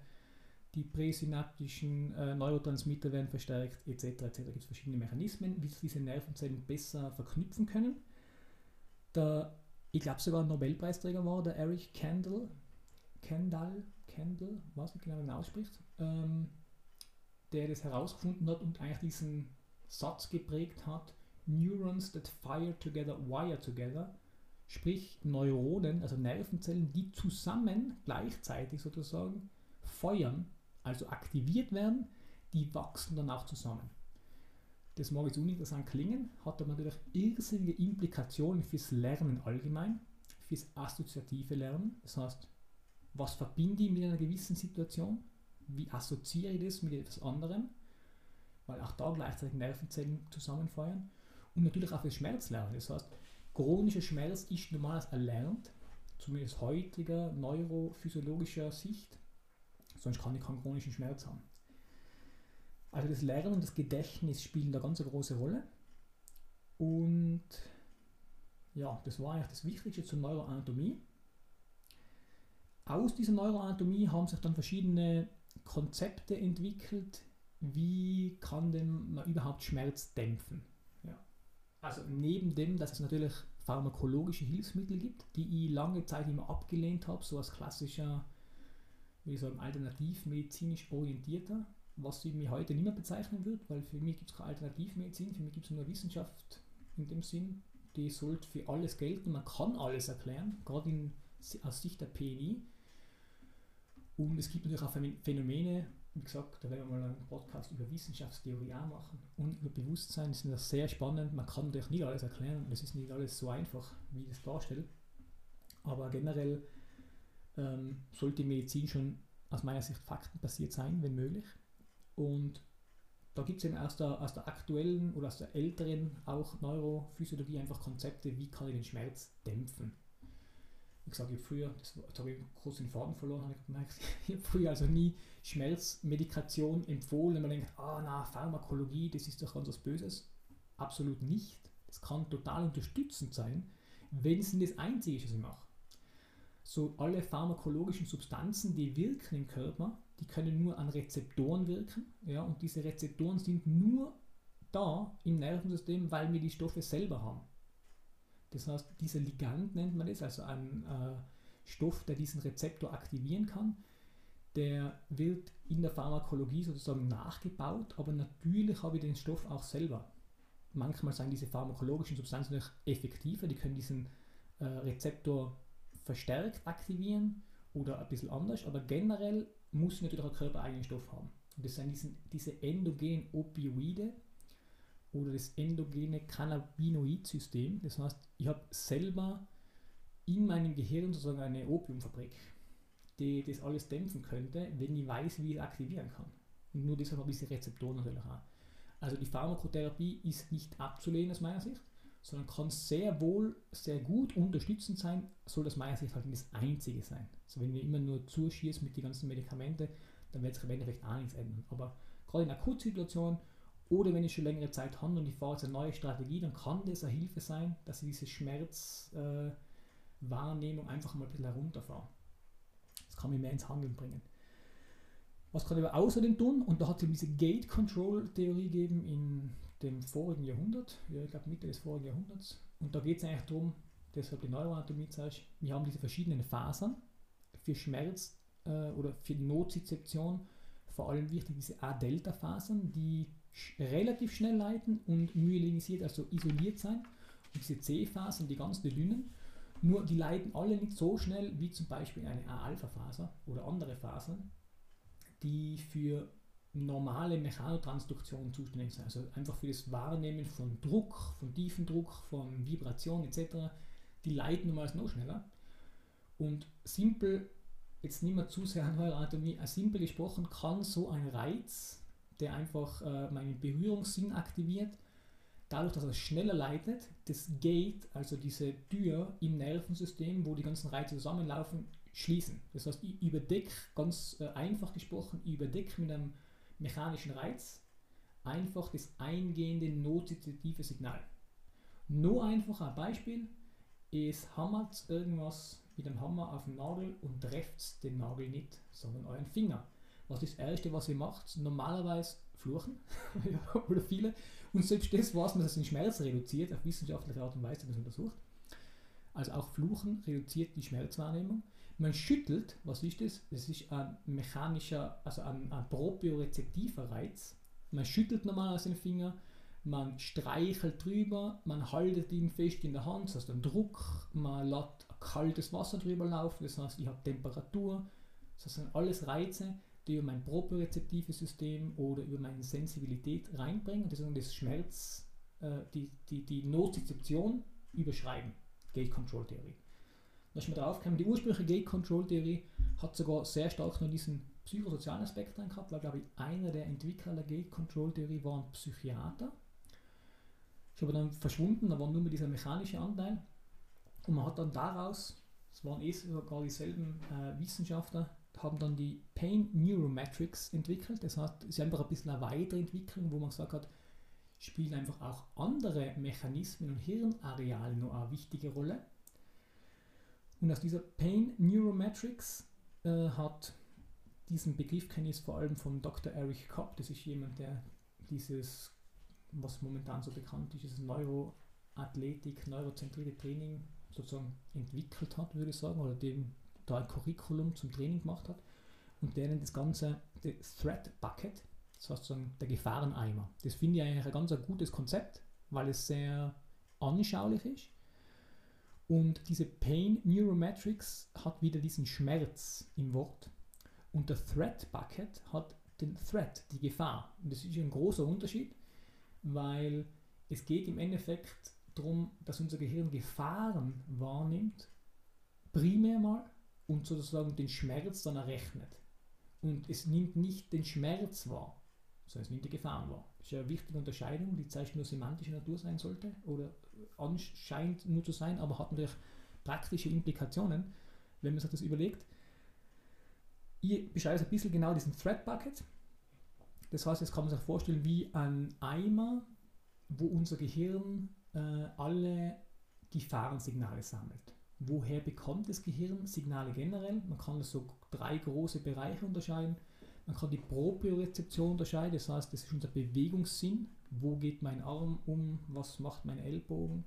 Die präsynaptischen äh, Neurotransmitter werden verstärkt, etc. etc. Da gibt es verschiedene Mechanismen, wie sich diese Nervenzellen besser verknüpfen können. Der, ich glaube sogar Nobelpreisträger war der Eric Kendall, Kendall, Kendall, weiß nicht genau, ausspricht, ähm, der das herausgefunden hat und eigentlich diesen Satz geprägt hat, Neurons that fire together, wire together, sprich Neuronen, also Nervenzellen, die zusammen gleichzeitig sozusagen feuern, also aktiviert werden, die wachsen dann auch zusammen. Das mag jetzt uninteressant klingen, hat aber natürlich irrsinnige Implikationen fürs Lernen allgemein, fürs assoziative Lernen. Das heißt, was verbinde ich mit einer gewissen Situation? Wie assoziiere ich das mit etwas anderem? Weil auch da gleichzeitig Nervenzellen zusammenfeuern. Und natürlich auch das Schmerzlernen. Das heißt, chronischer Schmerz ist normalerweise erlernt, zumindest heutiger neurophysiologischer Sicht. Sonst kann ich keinen chronischen Schmerz haben. Also das Lernen und das Gedächtnis spielen da ganz eine große Rolle. Und ja, das war eigentlich das Wichtigste zur Neuroanatomie. Aus dieser Neuroanatomie haben sich dann verschiedene Konzepte entwickelt, wie kann denn man überhaupt Schmerz dämpfen. Ja. Also neben dem, dass es natürlich pharmakologische Hilfsmittel gibt, die ich lange Zeit immer abgelehnt habe, so als klassischer, wie ich sagen, alternativmedizinisch orientierter, was ich mir heute nicht mehr bezeichnen würde, weil für mich gibt es keine Alternativmedizin, für mich gibt es nur Wissenschaft in dem Sinn, die sollte für alles gelten, man kann alles erklären, gerade aus Sicht der PNI. Und es gibt natürlich auch Phänomene, wie gesagt, da werden wir mal einen Podcast über Wissenschaftstheorie auch machen und über Bewusstsein. Das ist natürlich sehr spannend. Man kann natürlich nicht alles erklären und es ist nicht alles so einfach, wie ich das darstelle. Aber generell ähm, sollte Medizin schon aus meiner Sicht faktenbasiert sein, wenn möglich. Und da gibt es eben aus der, aus der aktuellen oder aus der älteren auch Neurophysiologie einfach Konzepte, wie kann ich den Schmerz dämpfen wie gesagt, ich habe früher, das, das habe ich kurz den Faden verloren, habe ich gemerkt, ich habe früher also nie Schmerzmedikation empfohlen, man denkt, ah na, Pharmakologie, das ist doch ganz was Böses. Absolut nicht. Das kann total unterstützend sein, wenn es nicht das Einzige ist, was ich mache. So alle pharmakologischen Substanzen, die wirken im Körper, die können nur an Rezeptoren wirken, ja, und diese Rezeptoren sind nur da im Nervensystem, weil wir die Stoffe selber haben. Das heißt, dieser Ligand nennt man das, also ein äh, Stoff, der diesen Rezeptor aktivieren kann, der wird in der Pharmakologie sozusagen nachgebaut, aber natürlich habe ich den Stoff auch selber. Manchmal sind diese pharmakologischen Substanzen natürlich effektiver, die können diesen äh, Rezeptor verstärkt aktivieren oder ein bisschen anders, aber generell muss natürlich auch Körper eigenen Stoff haben. Und das sind diesen, diese endogenen Opioide, oder das endogene Cannabinoid-System. Das heißt, ich habe selber in meinem Gehirn sozusagen eine Opiumfabrik, die das alles dämpfen könnte, wenn ich weiß, wie ich es aktivieren kann. Und nur deshalb habe ich diese Rezeptoren natürlich auch. Also die Pharmakotherapie ist nicht abzulehnen aus meiner Sicht, sondern kann sehr wohl, sehr gut unterstützend sein, soll halt nicht das Einzige sein. Also wenn wir immer nur zuschießen mit den ganzen Medikamenten, dann wird sich im Endeffekt auch nichts ändern. Aber gerade in Akutsituationen oder wenn ich schon längere Zeit habe und ich fahre jetzt eine neue Strategie, dann kann das eine Hilfe sein, dass ich diese Schmerz, äh, einfach mal ein bisschen herunterfahren. Das kann mich mehr ins Handeln bringen. Was kann ich aber außerdem tun? Und da hat es diese Gate-Control-Theorie gegeben in dem vorigen Jahrhundert, ja, ich glaube Mitte des vorigen Jahrhunderts. Und da geht es eigentlich darum, deshalb die Neuroanatomie zeigt, wir haben diese verschiedenen Fasern für Schmerz äh, oder für die Nozizeption, vor allem wichtig diese A-Delta-Fasern, die sch relativ schnell leiten und myelinisiert, also isoliert sein. Und diese C-Fasern, die ganz dünnen, nur die leiten alle nicht so schnell wie zum Beispiel eine A-Alpha-Faser oder andere Fasern, die für normale Mechanotransduktion zuständig sind. Also einfach für das Wahrnehmen von Druck, von Tiefendruck, von Vibration etc. Die leiten normalerweise noch schneller. Und simpel, jetzt nicht mehr zu sehr an Neuroanatomie, simpel gesprochen kann so ein Reiz, der einfach äh, meinen Berührungssinn aktiviert, dadurch, dass er schneller leitet, das Gate, also diese Tür im Nervensystem, wo die ganzen Reize zusammenlaufen, schließen. Das heißt, ich überdecke, ganz äh, einfach gesprochen, ich überdecke mit einem mechanischen Reiz einfach das eingehende notizitive Signal. Nur einfach ein Beispiel, es hammert irgendwas mit dem Hammer auf den Nagel und trefft den Nagel nicht, sondern euren Finger. Was ist das Erste, was ihr macht? Normalerweise fluchen oder viele. Und selbst das weiß man, dass den Schmerz reduziert, auf wissenschaftliche Art und Weise das untersucht. Also auch Fluchen reduziert die Schmerzwahrnehmung. Man schüttelt, was ist das? Das ist ein mechanischer, also ein, ein propriorezeptiver Reiz. Man schüttelt normalerweise den Finger, man streichelt drüber, man haltet ihn fest in der Hand, das heißt ein Druck, man lässt kaltes Wasser drüber laufen, das heißt ich habe Temperatur. Das sind alles Reize, die über mein propriorezeptives System oder über meine Sensibilität reinbringen, das ist das Schmerz, äh, die, die, die Nozizeption überschreiben. Gate Control Theorie. Da ist mir drauf gekommen, die ursprüngliche Gate Control Theorie hat sogar sehr stark noch diesen psychosozialen Aspekt drin gehabt, weil glaube ich einer der Entwickler der Gate Control Theorie war ein Psychiater. Ist aber dann verschwunden, da war nur mehr dieser mechanische Anteil. Und man hat dann daraus, es waren eh sogar dieselben äh, Wissenschaftler, haben dann die Pain Neurometrics entwickelt. Das heißt, es ist einfach ein bisschen eine Weiterentwicklung, wo man gesagt hat, spielen einfach auch andere Mechanismen und Hirnareale noch eine wichtige Rolle. Und aus dieser Pain Neurometrics äh, hat diesen Begriff kenne ich vor allem von Dr. Eric Kopp, das ist jemand, der dieses, was momentan so bekannt ist, dieses Neuroathletik, neurozentrierte Training sozusagen entwickelt hat, würde ich sagen, oder dem da ein Curriculum zum Training gemacht hat. Und der nennt das Ganze das Threat Bucket, das heißt sozusagen der Gefahreneimer. Das finde ich eigentlich ein ganz gutes Konzept, weil es sehr anschaulich ist und diese Pain Neurometrics hat wieder diesen Schmerz im Wort. Und der Threat Bucket hat den Threat, die Gefahr. Und das ist ein großer Unterschied, weil es geht im Endeffekt darum, dass unser Gehirn Gefahren wahrnimmt, primär mal, und sozusagen den Schmerz dann errechnet. Und es nimmt nicht den Schmerz wahr, sondern es nimmt die Gefahren wahr. Das ist eine wichtige Unterscheidung, die zeigt nur semantische Natur sein sollte oder anscheinend nur zu sein, aber hat natürlich praktische Implikationen, wenn man sich das überlegt. Ich beschreibe ein bisschen genau diesen Thread Bucket. Das heißt, jetzt kann man sich vorstellen wie ein Eimer, wo unser Gehirn äh, alle Gefahrensignale sammelt. Woher bekommt das Gehirn Signale generell? Man kann so drei große Bereiche unterscheiden. Man kann die Propriorezeption unterscheiden, das heißt, das ist unser Bewegungssinn. Wo geht mein Arm um? Was macht mein Ellbogen?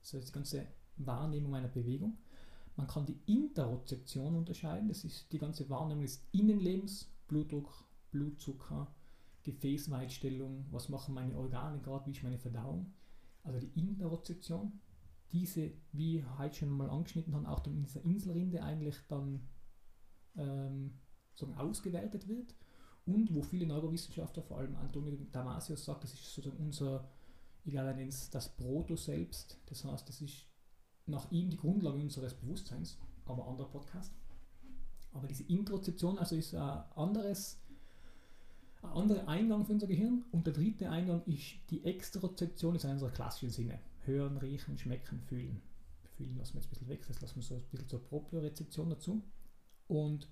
Das heißt, die ganze Wahrnehmung meiner Bewegung. Man kann die Interozeption unterscheiden, das ist die ganze Wahrnehmung des Innenlebens, Blutdruck, Blutzucker, Gefäßweitstellung, was machen meine Organe gerade, wie ist meine Verdauung. Also die Interozeption, diese, wie heute schon mal angeschnitten haben, auch in dieser Inselrinde eigentlich dann ähm, so ausgewertet wird und wo viele Neurowissenschaftler, vor allem Antonio Damasius, sagt, das ist sozusagen unser ich glaube, er nennt es das Proto selbst. Das heißt, das ist nach ihm die Grundlage unseres Bewusstseins, aber anderer Podcast. Aber diese Introzeption also ist ein anderes, ein anderer Eingang für unser Gehirn. Und der dritte Eingang ist die Extrozeption, das ist unserer klassischen Sinne. Hören, riechen, schmecken, fühlen. Fühlen lassen wir jetzt ein bisschen weg, das lassen wir so ein bisschen zur Propriorezeption dazu. Und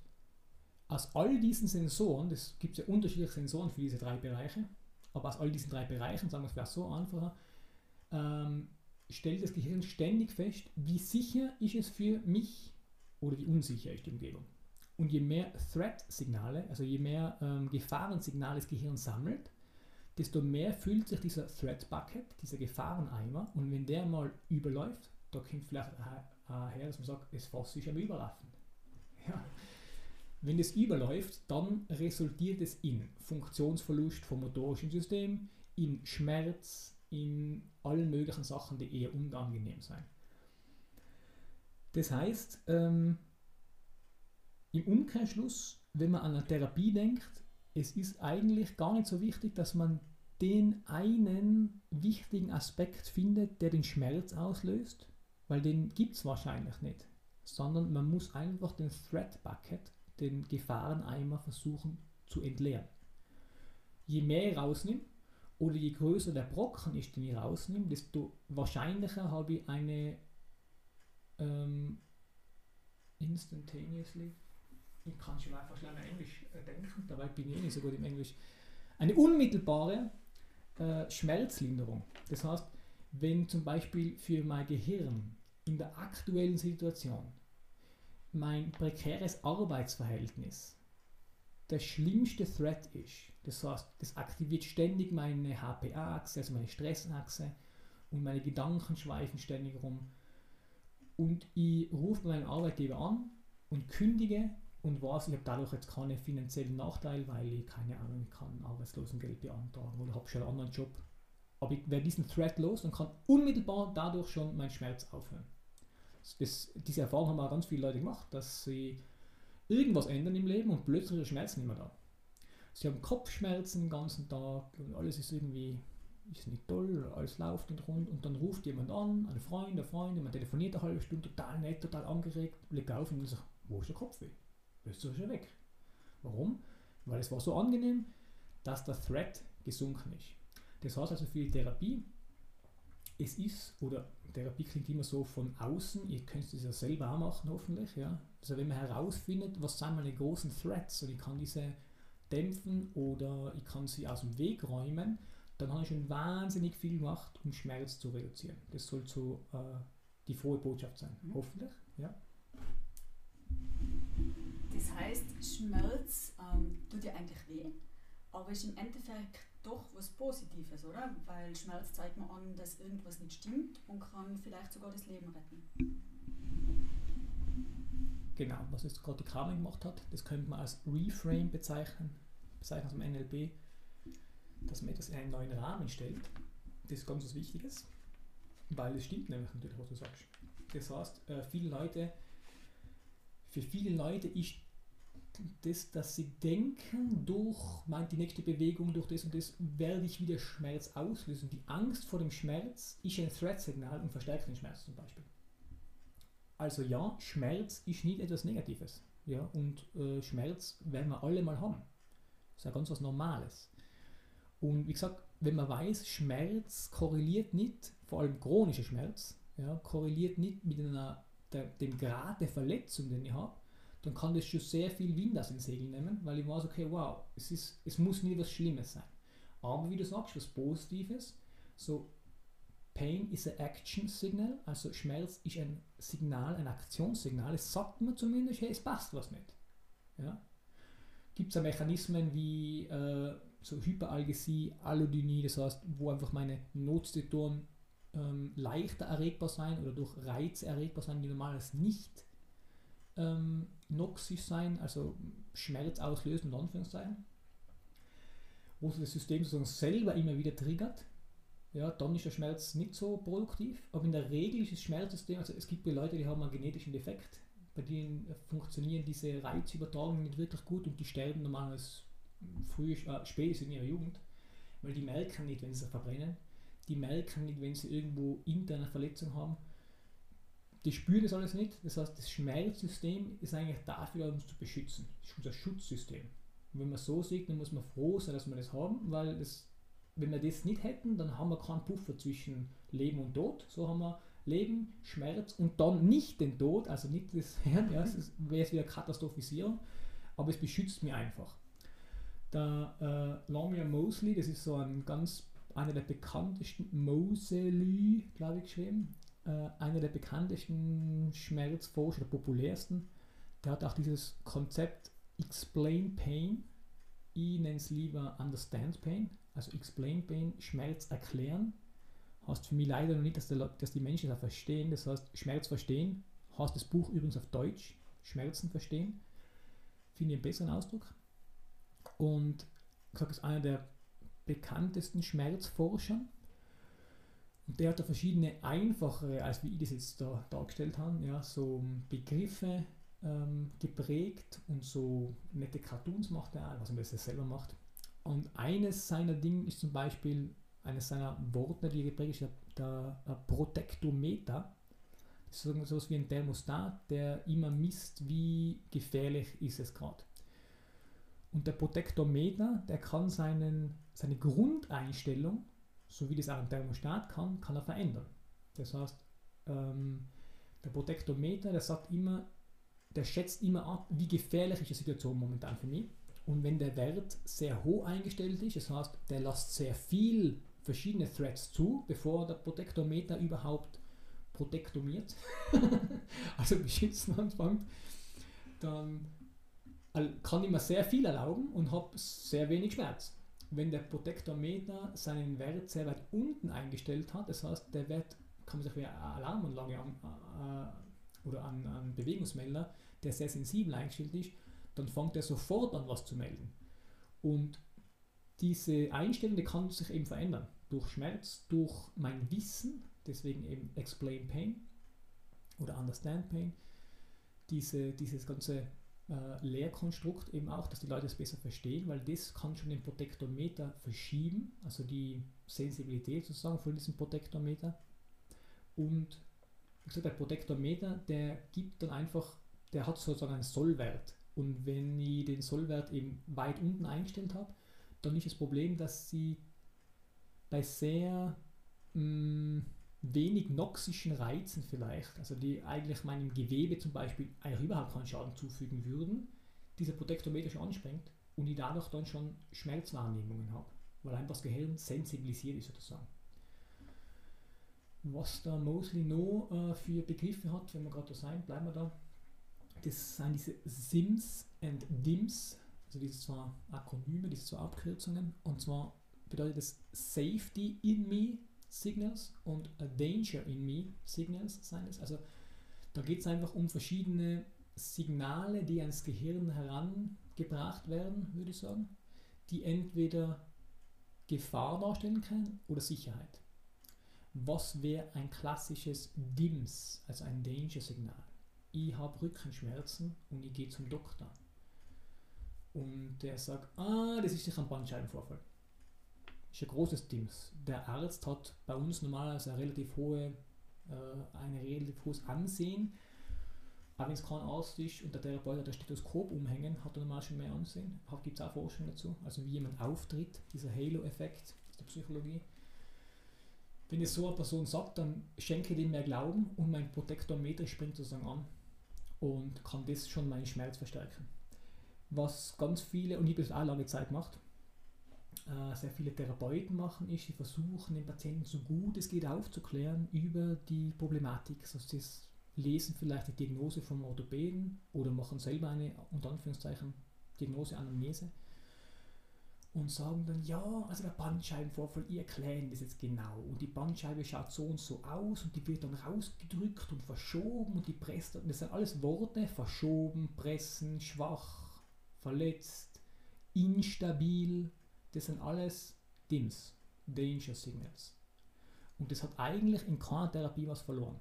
aus all diesen Sensoren, das gibt es ja unterschiedliche Sensoren für diese drei Bereiche, aber aus all diesen drei Bereichen, sagen wir es wäre so einfacher, ähm, stellt das Gehirn ständig fest, wie sicher ist es für mich oder wie unsicher ist die Umgebung. Und je mehr Threat-Signale, also je mehr ähm, Gefahrensignale das Gehirn sammelt, desto mehr füllt sich dieser Threat Bucket, dieser Gefahreneimer, und wenn der mal überläuft, da kommt vielleicht her, dass man sagt, das Fass ist am Überlaufen. Ja. Wenn es überläuft, dann resultiert es in Funktionsverlust vom motorischen System, in Schmerz, in allen möglichen Sachen, die eher unangenehm sein. Das heißt, ähm, im Umkehrschluss, wenn man an eine Therapie denkt, es ist eigentlich gar nicht so wichtig, dass man den einen wichtigen Aspekt findet, der den Schmerz auslöst, weil den gibt es wahrscheinlich nicht, sondern man muss einfach den Threat Bucket, den Gefahreneimer versuchen zu entleeren. Je mehr ich rausnehme oder je größer der Brocken ist, den ich rausnehme, desto wahrscheinlicher habe ich eine ähm, instantaneously ich kann schon einfach schnell Englisch äh, denken, dabei bin ich eh nicht so gut im Englisch. Eine unmittelbare äh, Schmerzlinderung. Das heißt, wenn zum Beispiel für mein Gehirn in der aktuellen Situation mein prekäres Arbeitsverhältnis der schlimmste Threat ist, das heißt, das aktiviert ständig meine HPA-Achse, also meine Stressachse und meine Gedanken schweifen ständig rum und ich rufe meinen Arbeitgeber an und kündige und weiß, ich habe dadurch jetzt keinen finanziellen Nachteil, weil ich keine Ahnung, ich kann Arbeitslosengeld beantragen oder habe schon einen anderen Job. Aber ich werde diesen Thread los und kann unmittelbar dadurch schon meinen Schmerz aufhören. Das, diese Erfahrung haben auch ganz viele Leute gemacht, dass sie irgendwas ändern im Leben und plötzlich der Schmerz nicht mehr da. Sie haben Kopfschmerzen den ganzen Tag und alles ist irgendwie ist nicht toll, alles läuft nicht rund und dann ruft jemand an, eine Freund, eine Freundin, man telefoniert eine halbe Stunde, total nett, total angeregt, legt auf und sagt, wo ist der Kopfweh? ist er schon weg. Warum? Weil es war so angenehm, dass der Threat gesunken ist. Das heißt also für die Therapie, es ist, oder Therapie klingt immer so von außen, ihr könnt es ja selber auch machen hoffentlich, ja. Also wenn man herausfindet, was sind meine großen Threats und ich kann diese dämpfen oder ich kann sie aus dem Weg räumen, dann habe ich schon wahnsinnig viel gemacht, um Schmerz zu reduzieren. Das soll so äh, die frohe Botschaft sein, mhm. hoffentlich, ja. Das heißt, Schmerz ähm, tut ja eigentlich weh, aber ist im Endeffekt doch was Positives, oder? Weil Schmerz zeigt mir an, dass irgendwas nicht stimmt und kann vielleicht sogar das Leben retten. Genau, was jetzt gerade die Carmen gemacht hat, das könnte man als Reframe bezeichnen, bezeichnen aus dem NLP, dass man etwas in einen neuen Rahmen stellt. Das ist ganz was Wichtiges, weil es stimmt nämlich natürlich, was du sagst. Das heißt, äh, viele Leute, für viele Leute ist das, dass sie denken, durch meint die nächste Bewegung, durch das und das werde ich wieder Schmerz auslösen. Die Angst vor dem Schmerz ist ein Threat-Signal und verstärkt den Schmerz zum Beispiel. Also ja, Schmerz ist nicht etwas Negatives. Ja, und äh, Schmerz werden wir alle mal haben. Das ist ja ganz was Normales. Und wie gesagt, wenn man weiß, Schmerz korreliert nicht, vor allem chronischer Schmerz, ja, korreliert nicht mit einer, der, dem Grad der Verletzung, den ich habe, dann kann das schon sehr viel Wind aus den Segeln nehmen, weil ich weiß, okay, wow, es, ist, es muss nie was Schlimmes sein. Aber wie du sagst, was Positives, so Pain is an Action Signal, also Schmerz ist ein Signal, ein Aktionssignal. Es sagt mir zumindest, hey, es passt was nicht. Ja? Gibt es Mechanismen wie äh, so Hyperalgesie, Allodynie, das heißt, wo einfach meine Notstetoren ähm, leichter erregbar sein oder durch Reize erregbar sein, die normalerweise nicht ähm, noxisch sein, also Schmerz auslösen, Anführungszeichen, wo sich das System sozusagen selber immer wieder triggert, ja, dann ist der Schmerz nicht so produktiv, aber in der Regel ist das Schmerzsystem, also es gibt Leute, die haben einen genetischen Defekt, bei denen funktionieren diese Reizübertragungen nicht wirklich gut und die sterben normalerweise früh, äh, spätestens in ihrer Jugend, weil die merken nicht, wenn sie sich verbrennen, die merken nicht, wenn sie irgendwo interne Verletzungen haben die spüren das alles nicht. Das heißt, das Schmerzsystem ist eigentlich dafür, uns zu beschützen. Das ist unser Schutzsystem. Und wenn man so sieht, dann muss man froh sein, dass wir das haben, weil das, wenn wir das nicht hätten, dann haben wir keinen Puffer zwischen Leben und Tod. So haben wir Leben, Schmerz und dann nicht den Tod, also nicht das Hirn, ja, es wäre es wieder Katastrophisierung, aber es beschützt mich einfach. Der äh, Lamia Mosley, das ist so ein ganz einer der bekanntesten, Moseley, glaube ich, geschrieben, äh, einer der bekanntesten Schmerzforscher, der populärsten, der hat auch dieses Konzept Explain Pain, ich nenne es lieber Understand Pain, also Explain Pain, Schmerz erklären. Heißt für mich leider noch nicht, dass, der, dass die Menschen das verstehen, das heißt Schmerz verstehen, heißt das Buch übrigens auf Deutsch, Schmerzen verstehen, finde ich einen besseren Ausdruck. Und ich sage, ist einer der bekanntesten Schmerzforscher. Und der hat da verschiedene einfachere, als wie ich das jetzt da dargestellt habe, ja, so Begriffe ähm, geprägt und so nette Cartoons macht er, was er selber macht. Und eines seiner Dinge ist zum Beispiel, eines seiner Worte, die er geprägt ist, der, der Protektometer. Das ist so wie ein Thermostat, der immer misst, wie gefährlich ist es gerade. Und der Protektometer, der kann seinen, seine Grundeinstellung, so wie das auch ein Thermostat kann, kann er verändern. Das heißt, ähm, der Protektometer, der sagt immer, der schätzt immer ab, wie gefährlich ist die Situation momentan für mich. Und wenn der Wert sehr hoch eingestellt ist, das heißt, der lässt sehr viel verschiedene Threads zu, bevor der Protektometer überhaupt protektomiert, also beschützen anfängt, dann kann ich mir sehr viel erlauben und habe sehr wenig Schmerz. Wenn der Protektometer seinen Wert sehr weit unten eingestellt hat, das heißt, der Wert kann man sich wie eine Alarmanlage an, äh, oder an, an Bewegungsmelder, der sehr sensibel eingestellt ist, dann fängt er sofort an, was zu melden. Und diese Einstellung, die kann sich eben verändern. Durch Schmerz, durch mein Wissen, deswegen eben Explain Pain oder Understand Pain. Diese, dieses ganze äh, Lehrkonstrukt eben auch, dass die Leute es besser verstehen, weil das kann schon den Protektometer verschieben, also die Sensibilität sozusagen von diesem Protektometer. Und wie gesagt, der Protektometer, der gibt dann einfach, der hat sozusagen einen Sollwert. Und wenn ich den Sollwert eben weit unten eingestellt habe, dann ist das Problem, dass sie bei sehr mh, mm, wenig noxischen Reizen vielleicht, also die eigentlich meinem Gewebe zum Beispiel eigentlich überhaupt keinen Schaden zufügen würden, dieser Protektometer schon anspringt und ich dadurch dann schon Schmerzwahrnehmungen habe, weil einfach das Gehirn sensibilisiert ist sozusagen. Was da Mosley noch äh, für Begriffe hat, wenn wir gerade da sein, bleiben wir da. Das sind diese SIMS und DIMS, also diese zwei Akronyme, diese zwei Abkürzungen. Und zwar bedeutet das Safety in Me Signals und a Danger in Me Signals sein es. Also da geht es einfach um verschiedene Signale, die ans Gehirn herangebracht werden, würde ich sagen, die entweder Gefahr darstellen können oder Sicherheit. Was wäre ein klassisches DIMS, also ein Danger-Signal? Ich habe Rückenschmerzen und ich gehe zum Doktor. Und der sagt, ah, das ist sicher ein Bandscheibenvorfall ist ein großes Dings. Der Arzt hat bei uns normalerweise eine relativ hohe, äh, ein relativ hohes Ansehen. Aber wenn es kein Arzt ist und der Therapeut hat ein Stethoskop umhängen, hat er normal schon mehr Ansehen. Gibt es auch Forschung dazu. Also wie jemand auftritt, dieser Halo-Effekt der Psychologie. Wenn es so eine Person sagt, dann schenke ich dem mehr Glauben und mein Protektometer springt sozusagen an und kann das schon meinen Schmerz verstärken. Was ganz viele, und ich habe das auch lange Zeit gemacht, äh, sehr viele Therapeuten machen, ist, sie versuchen den Patienten so gut es geht aufzuklären über die Problematik. Also sie lesen vielleicht die Diagnose vom Orthopäden oder machen selber eine, unter Anführungszeichen, Diagnose, Anamnese und sagen dann, ja, also der Bandscheibenvorfall, ich erkläre das jetzt genau. Und die Bandscheibe schaut so und so aus und die wird dann rausgedrückt und verschoben und die presst, das sind alles Worte, verschoben, pressen, schwach, verletzt, instabil, das sind alles DIMS, Danger Signals. Und das hat eigentlich in keiner Therapie was verloren.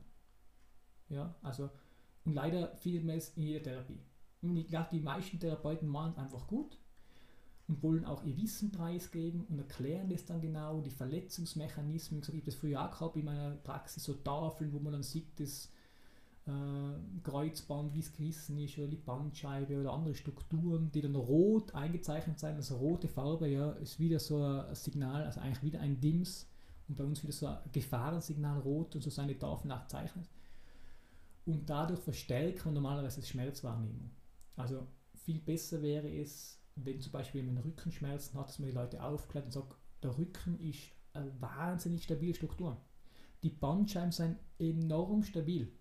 Ja, also, und leider findet man es in jeder Therapie. Und ich glaube, die meisten Therapeuten machen einfach gut und wollen auch ihr Wissen preisgeben und erklären das dann genau, die Verletzungsmechanismen. Ich habe das früher auch gehabt in meiner Praxis, so Tafeln, wo man dann sieht, dass Kreuzband, wie es gerissen ist, oder die Bandscheibe oder andere Strukturen, die dann rot eingezeichnet sind. Also rote Farbe ja, ist wieder so ein Signal, also eigentlich wieder ein DIMS und bei uns wieder so ein Gefahrensignal rot und so seine Tafel nachzeichnet. Und dadurch verstärkt man normalerweise Schmerzwahrnehmung. Also viel besser wäre es, wenn zum Beispiel man Rückenschmerzen hat, dass man die Leute aufklärt und sagt, der Rücken ist eine wahnsinnig stabile Struktur. Die Bandscheiben sind enorm stabil.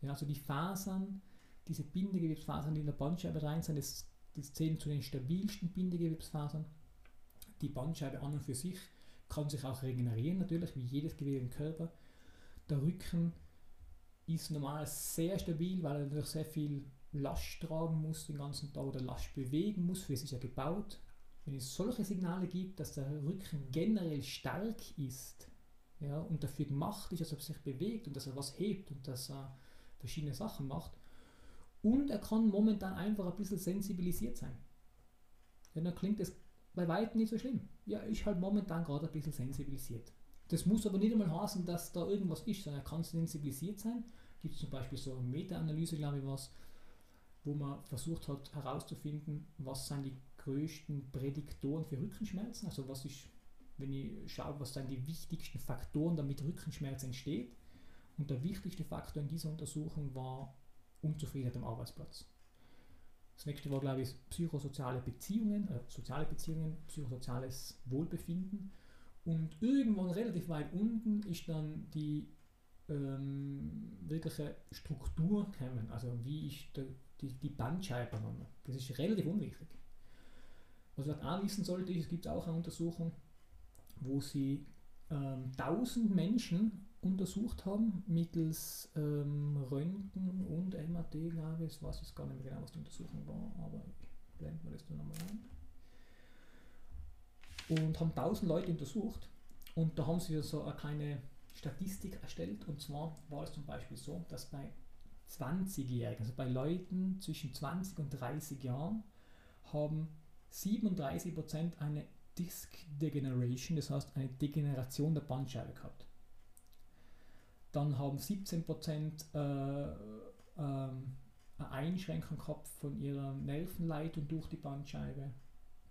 Ja, also die Fasern, diese Bindegewebsfasern, die in der Bandscheibe rein sind, das, das zählen zu den stabilsten Bindegewebsfasern. Die Bandscheibe an und für sich kann sich auch regenerieren, natürlich, wie jedes Gewebe im Körper. Der Rücken ist normal sehr stabil, weil er natürlich sehr viel Last tragen muss den ganzen Tag oder Last bewegen muss, für ist ja gebaut. Wenn es solche Signale gibt, dass der Rücken generell stark ist ja, und dafür gemacht ist, dass er sich bewegt und dass er was hebt und dass er verschiedene Sachen macht, und er kann momentan einfach ein bisschen sensibilisiert sein. Ja, dann klingt es bei weitem nicht so schlimm. Ja, ich halt momentan gerade ein bisschen sensibilisiert. Das muss aber nicht einmal heißen, dass da irgendwas ist, sondern er kann sensibilisiert sein. Gibt es zum Beispiel so eine Meta-Analyse, glaube ich, was, wo man versucht hat herauszufinden, was sind die größten Prädiktoren für Rückenschmerzen. Also was ist, wenn ich schaue, was sind die wichtigsten Faktoren, damit Rückenschmerz entsteht. Und der wichtigste Faktor in dieser Untersuchung war Unzufriedenheit am Arbeitsplatz. Das nächste war, glaube ich, psychosoziale Beziehungen, äh, soziale Beziehungen, psychosoziales Wohlbefinden. Und irgendwann relativ weit unten ist dann die ähm, wirkliche Struktur gekommen. Also wie ist der, die, die Bandscheibe Das ist relativ unwichtig. Was man auch wissen sollte, ist, es gibt auch eine Untersuchung, wo sie ähm, 1000 Menschen untersucht haben, mittels ähm, Röntgen und MRT, glaube ich. Ich weiß jetzt gar nicht mehr genau, was die Untersuchung war, aber ich blende mir das dann nochmal ein. Und haben 1000 Leute untersucht und da haben sie so eine kleine Statistik erstellt. Und zwar war es zum Beispiel so, dass bei 20-Jährigen, also bei Leuten zwischen 20 und 30 Jahren, haben 37% eine Disc Degeneration, das heißt eine Degeneration der Bandscheibe gehabt. Dann haben 17% äh, ähm, eine Einschränkung gehabt von ihrer Nervenleitung durch die Bandscheibe.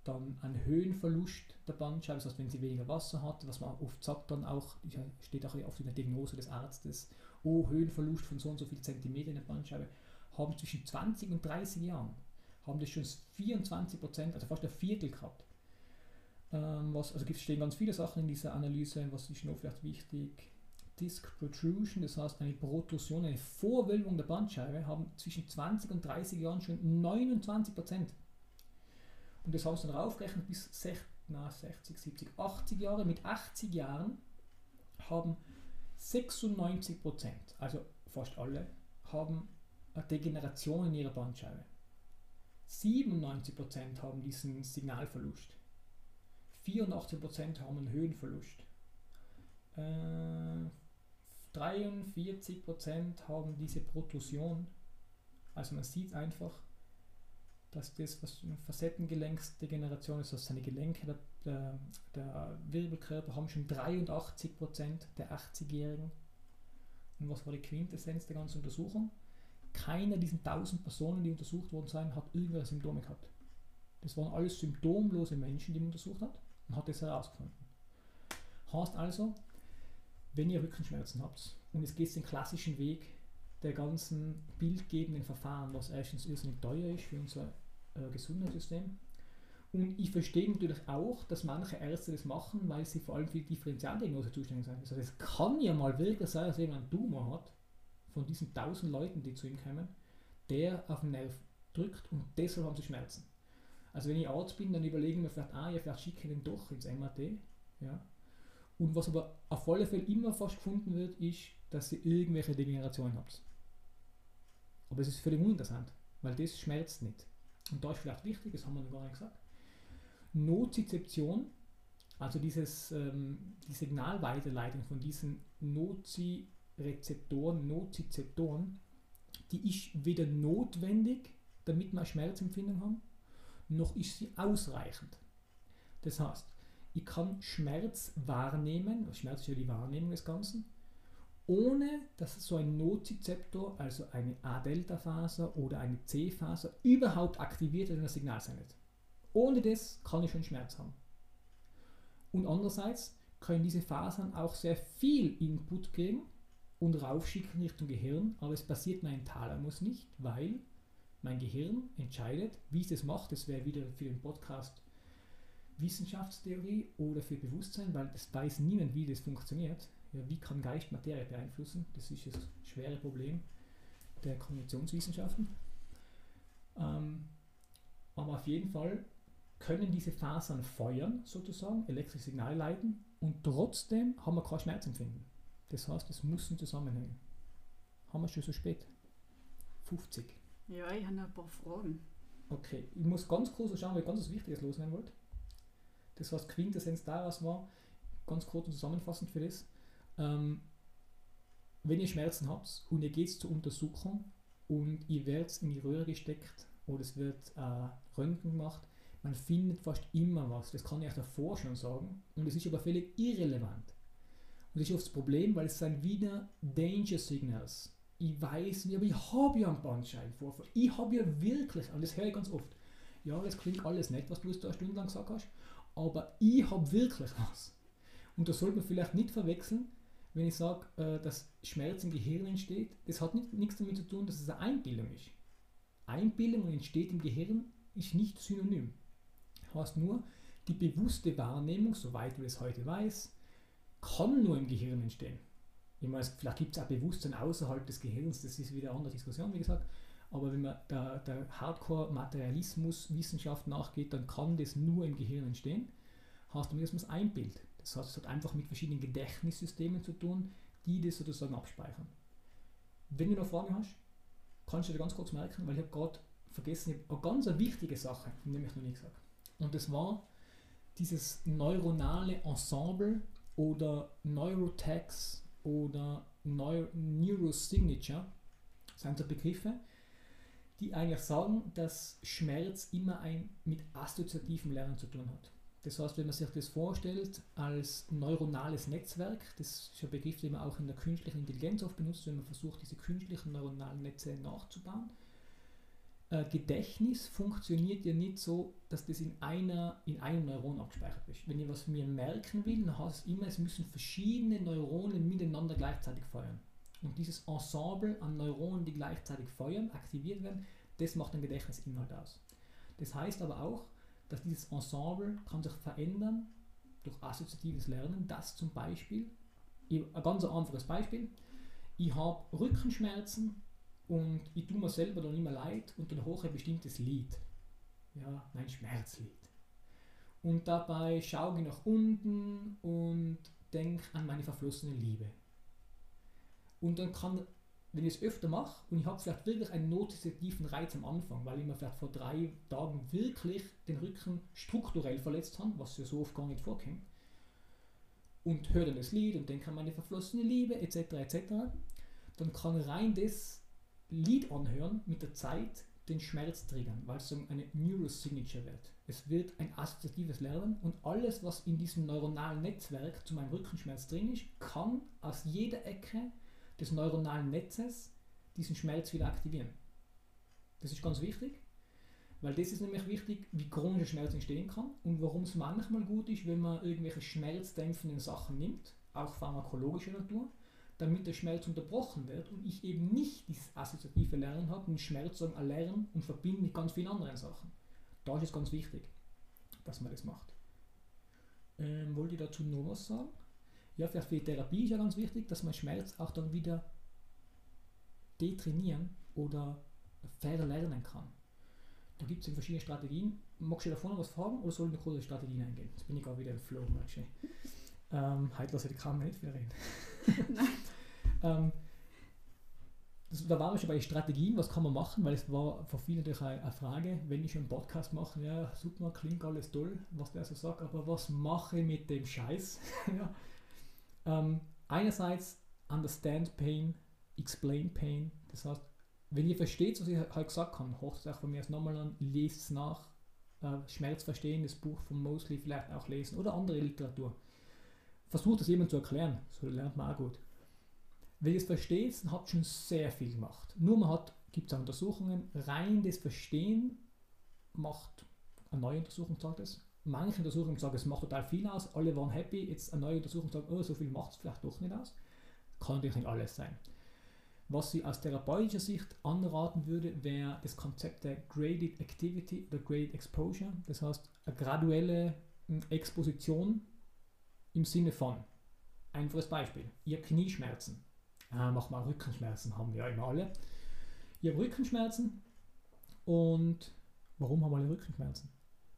Dann ein Höhenverlust der Bandscheibe, das heißt, wenn sie weniger Wasser hat, was man oft sagt, dann auch, steht auch oft in der Diagnose des Arztes, oh, Höhenverlust von so und so viel Zentimeter in der Bandscheibe, haben zwischen 20 und 30 Jahren, haben das schon 24% also fast ein Viertel gehabt. Ähm, was, also stehen ganz viele Sachen in dieser Analyse, was ist noch vielleicht wichtig, Disc Protrusion, das heißt eine Protrusion, eine Vorwölbung der Bandscheibe, haben zwischen 20 und 30 Jahren schon 29 Prozent. Und das haben sie dann raufgerechnet bis 60, na, 60, 70, 80 Jahre. Mit 80 Jahren haben 96 Prozent, also fast alle, haben eine Degeneration in ihrer Bandscheibe. 97 Prozent haben diesen Signalverlust. 84 Prozent haben einen Höhenverlust. Äh, 43% haben diese Protrusion. Also man sieht einfach, dass das, was eine Facettengelenksdegeneration ist, dass seine Gelenke, der, der, der Wirbelkörper haben schon 83% der 80-Jährigen. Und was war die Quintessenz der ganzen Untersuchung? Keiner dieser 1000 Personen, die untersucht worden sind, hat irgendwelche Symptome gehabt. Das waren alles symptomlose Menschen, die man untersucht hat und hat das herausgefunden. Heißt also, wenn ihr Rückenschmerzen habt und es geht den klassischen Weg der ganzen bildgebenden Verfahren, was erstens irrsinnig teuer ist für unser äh, Gesundheitssystem. Und ich verstehe natürlich auch, dass manche Ärzte das machen, weil sie vor allem für die Differentialdiagnose zuständig sind. Also es kann ja mal wirklich sein, dass jemand einen Tumor hat, von diesen tausend Leuten, die zu ihm kommen, der auf den Nerv drückt und deshalb haben sie Schmerzen. Also wenn ich Arzt bin, dann überlegen wir vielleicht, ah ja, vielleicht schicke ich den doch ins MRT. Ja, und was aber auf alle Fälle immer fast gefunden wird, ist, dass ihr irgendwelche Degenerationen habt. Aber es ist völlig uninteressant, weil das schmerzt nicht. Und da ist vielleicht wichtig, das haben wir noch gar nicht gesagt, Nozizeption, also dieses, ähm, die Signalweiterleitung von diesen Nozirezeptoren, Nozizeptoren, die ist weder notwendig, damit wir Schmerzempfindung haben, noch ist sie ausreichend. Das heißt, ich kann Schmerz wahrnehmen, Schmerz ist ja die Wahrnehmung des Ganzen, ohne dass so ein Nozizeptor, also eine A-Delta-Faser oder eine C-Faser, überhaupt aktiviert wird und das Signal sendet. Ohne das kann ich schon Schmerz haben. Und andererseits können diese Fasern auch sehr viel Input kriegen und raufschicken Richtung Gehirn, aber es passiert mein Thalamus nicht, weil mein Gehirn entscheidet, wie es das macht. Das wäre wieder für den Podcast Wissenschaftstheorie oder für Bewusstsein, weil es weiß niemand, wie das funktioniert. Ja, wie kann Geist Materie beeinflussen? Das ist das schwere Problem der Kognitionswissenschaften. Ähm, aber auf jeden Fall können diese Fasern feuern, sozusagen, elektrische Signale leiten und trotzdem haben wir kein Schmerzempfinden. Das heißt, es muss ein Zusammenhängen. Haben wir schon so spät? 50. Ja, ich habe noch ein paar Fragen. Okay, ich muss ganz kurz schauen, weil ich ganz was Wichtiges loswerden wollte. Das, was Quintessenz daraus war, ganz kurz und zusammenfassend für das. Ähm, wenn ihr Schmerzen habt und ihr geht zur Untersuchung und ihr werdet in die Röhre gesteckt oder es wird äh, Röntgen gemacht, man findet fast immer was. Das kann ich euch davor schon sagen. Und es ist aber völlig irrelevant. Und das ist oft das Problem, weil es sind wieder Danger Signals. Ich weiß nicht, aber ich habe ja einen Bandscheibenvorfall. Ich habe ja wirklich, und das höre ich ganz oft, ja, das klingt alles nett, was du da stundenlang gesagt hast, aber ich habe wirklich was. Und das sollte man vielleicht nicht verwechseln, wenn ich sage, äh, dass Schmerz im Gehirn entsteht. Das hat nicht, nichts damit zu tun, dass es eine Einbildung ist. Einbildung entsteht im Gehirn ist nicht synonym. Heißt nur, die bewusste Wahrnehmung, soweit wir es heute weiß, kann nur im Gehirn entstehen. Ich meine, vielleicht gibt es auch Bewusstsein außerhalb des Gehirns, das ist wieder eine andere Diskussion, wie gesagt. Aber wenn man der, der Hardcore-Materialismus-Wissenschaft nachgeht, dann kann das nur im Gehirn entstehen. Damit, dass man es einbildet. Das heißt, es hat einfach mit verschiedenen Gedächtnissystemen zu tun, die das sozusagen abspeichern. Wenn du noch Fragen hast, kannst du dir ganz kurz merken, weil ich habe gerade vergessen, ich eine ganz wichtige Sache, nämlich noch nie gesagt. Und das war dieses neuronale Ensemble oder Neurotags oder Neu Neurosignature, das sind so Begriffe, die eigentlich sagen, dass Schmerz immer ein mit assoziativem Lernen zu tun hat. Das heißt, wenn man sich das vorstellt als neuronales Netzwerk, das ist ein Begriff, den man auch in der künstlichen Intelligenz oft benutzt, wenn man versucht, diese künstlichen neuronalen Netze nachzubauen, äh, Gedächtnis funktioniert ja nicht so, dass das in, einer, in einem Neuron abgespeichert ist. Wenn ich was mir merken will, dann heißt es immer, es müssen verschiedene Neuronen miteinander gleichzeitig feuern. Und dieses Ensemble an Neuronen, die gleichzeitig feuern, aktiviert werden, das macht den Gedächtnisinhalt aus. Das heißt aber auch, dass dieses Ensemble kann sich verändern durch assoziatives Lernen, dass zum Beispiel, ein ganz einfaches Beispiel, ich habe Rückenschmerzen und ich tue mir selber dann immer leid und dann hoche ein bestimmtes Lied. Ja, mein Schmerzlied. Und dabei schaue ich nach unten und denke an meine verflossene Liebe. Und dann kann, wenn ich es öfter mache und ich habe vielleicht wirklich einen notizitiven Reiz am Anfang, weil ich mir vielleicht vor drei Tagen wirklich den Rücken strukturell verletzt habe, was ja so oft gar nicht vorkommt, und höre dann das Lied und denke an meine verflossene Liebe etc. etc., dann kann rein das Lied anhören mit der Zeit den Schmerz triggern, weil es eine Neurosignature wird. Es wird ein assoziatives Lernen und alles, was in diesem neuronalen Netzwerk zu meinem Rückenschmerz drin ist, kann aus jeder Ecke des neuronalen Netzes diesen Schmerz wieder aktivieren. Das ist ganz wichtig, weil das ist nämlich wichtig, wie chronischer Schmerz entstehen kann und warum es manchmal gut ist, wenn man irgendwelche schmerzdämpfenden Sachen nimmt, auch pharmakologischer Natur, damit der Schmerz unterbrochen wird und ich eben nicht dieses assoziative Lernen habe und Schmerz sagen erlernen und verbinden mit ganz vielen anderen Sachen. Da ist es ganz wichtig, dass man das macht. Ähm, wollte ich dazu noch was sagen? Ja, für die Therapie ist ja ganz wichtig, dass man Schmerz auch dann wieder detrainieren oder verlernen kann. Da gibt es verschiedene Strategien. Magst du davon noch was fragen oder soll ich noch kurz Strategien eingehen? Jetzt bin ich gerade wieder im Flow, merkst ähm, heute lasse ich die Kamera nicht wieder reden. ähm, das, da waren wir schon bei Strategien, was kann man machen, weil es war für viele natürlich eine, eine Frage, wenn ich schon einen Podcast mache, ja super, klingt alles toll, was der so sagt, aber was mache ich mit dem Scheiß? ja. Ähm, einerseits understand pain, explain pain, das heißt, wenn ihr versteht, was ich halt gesagt habe, hört es auch von mir erst nochmal an, lest es nach, äh, Schmerz verstehen, das Buch von Mosley vielleicht auch lesen oder andere Literatur versucht das jemand zu erklären. So lernt man auch gut. Wenn ihr es versteht, dann habt ihr schon sehr viel gemacht. Nur man hat, gibt es auch Untersuchungen, rein das Verstehen macht, eine neue Untersuchung sagt es, manche Untersuchungen sagen, es macht total viel aus, alle waren happy, jetzt eine neue Untersuchung sagt, oh, so viel macht es vielleicht doch nicht aus. Kann natürlich nicht alles sein. Was sie aus therapeutischer Sicht anraten würde, wäre das Konzept der Graded Activity oder Graded Exposure. Das heißt, eine graduelle Exposition im Sinne von, einfaches Beispiel, ihr Knieschmerzen, ah, mach mal Rückenschmerzen, haben wir ja immer alle. Ihr habt Rückenschmerzen und warum haben alle Rückenschmerzen?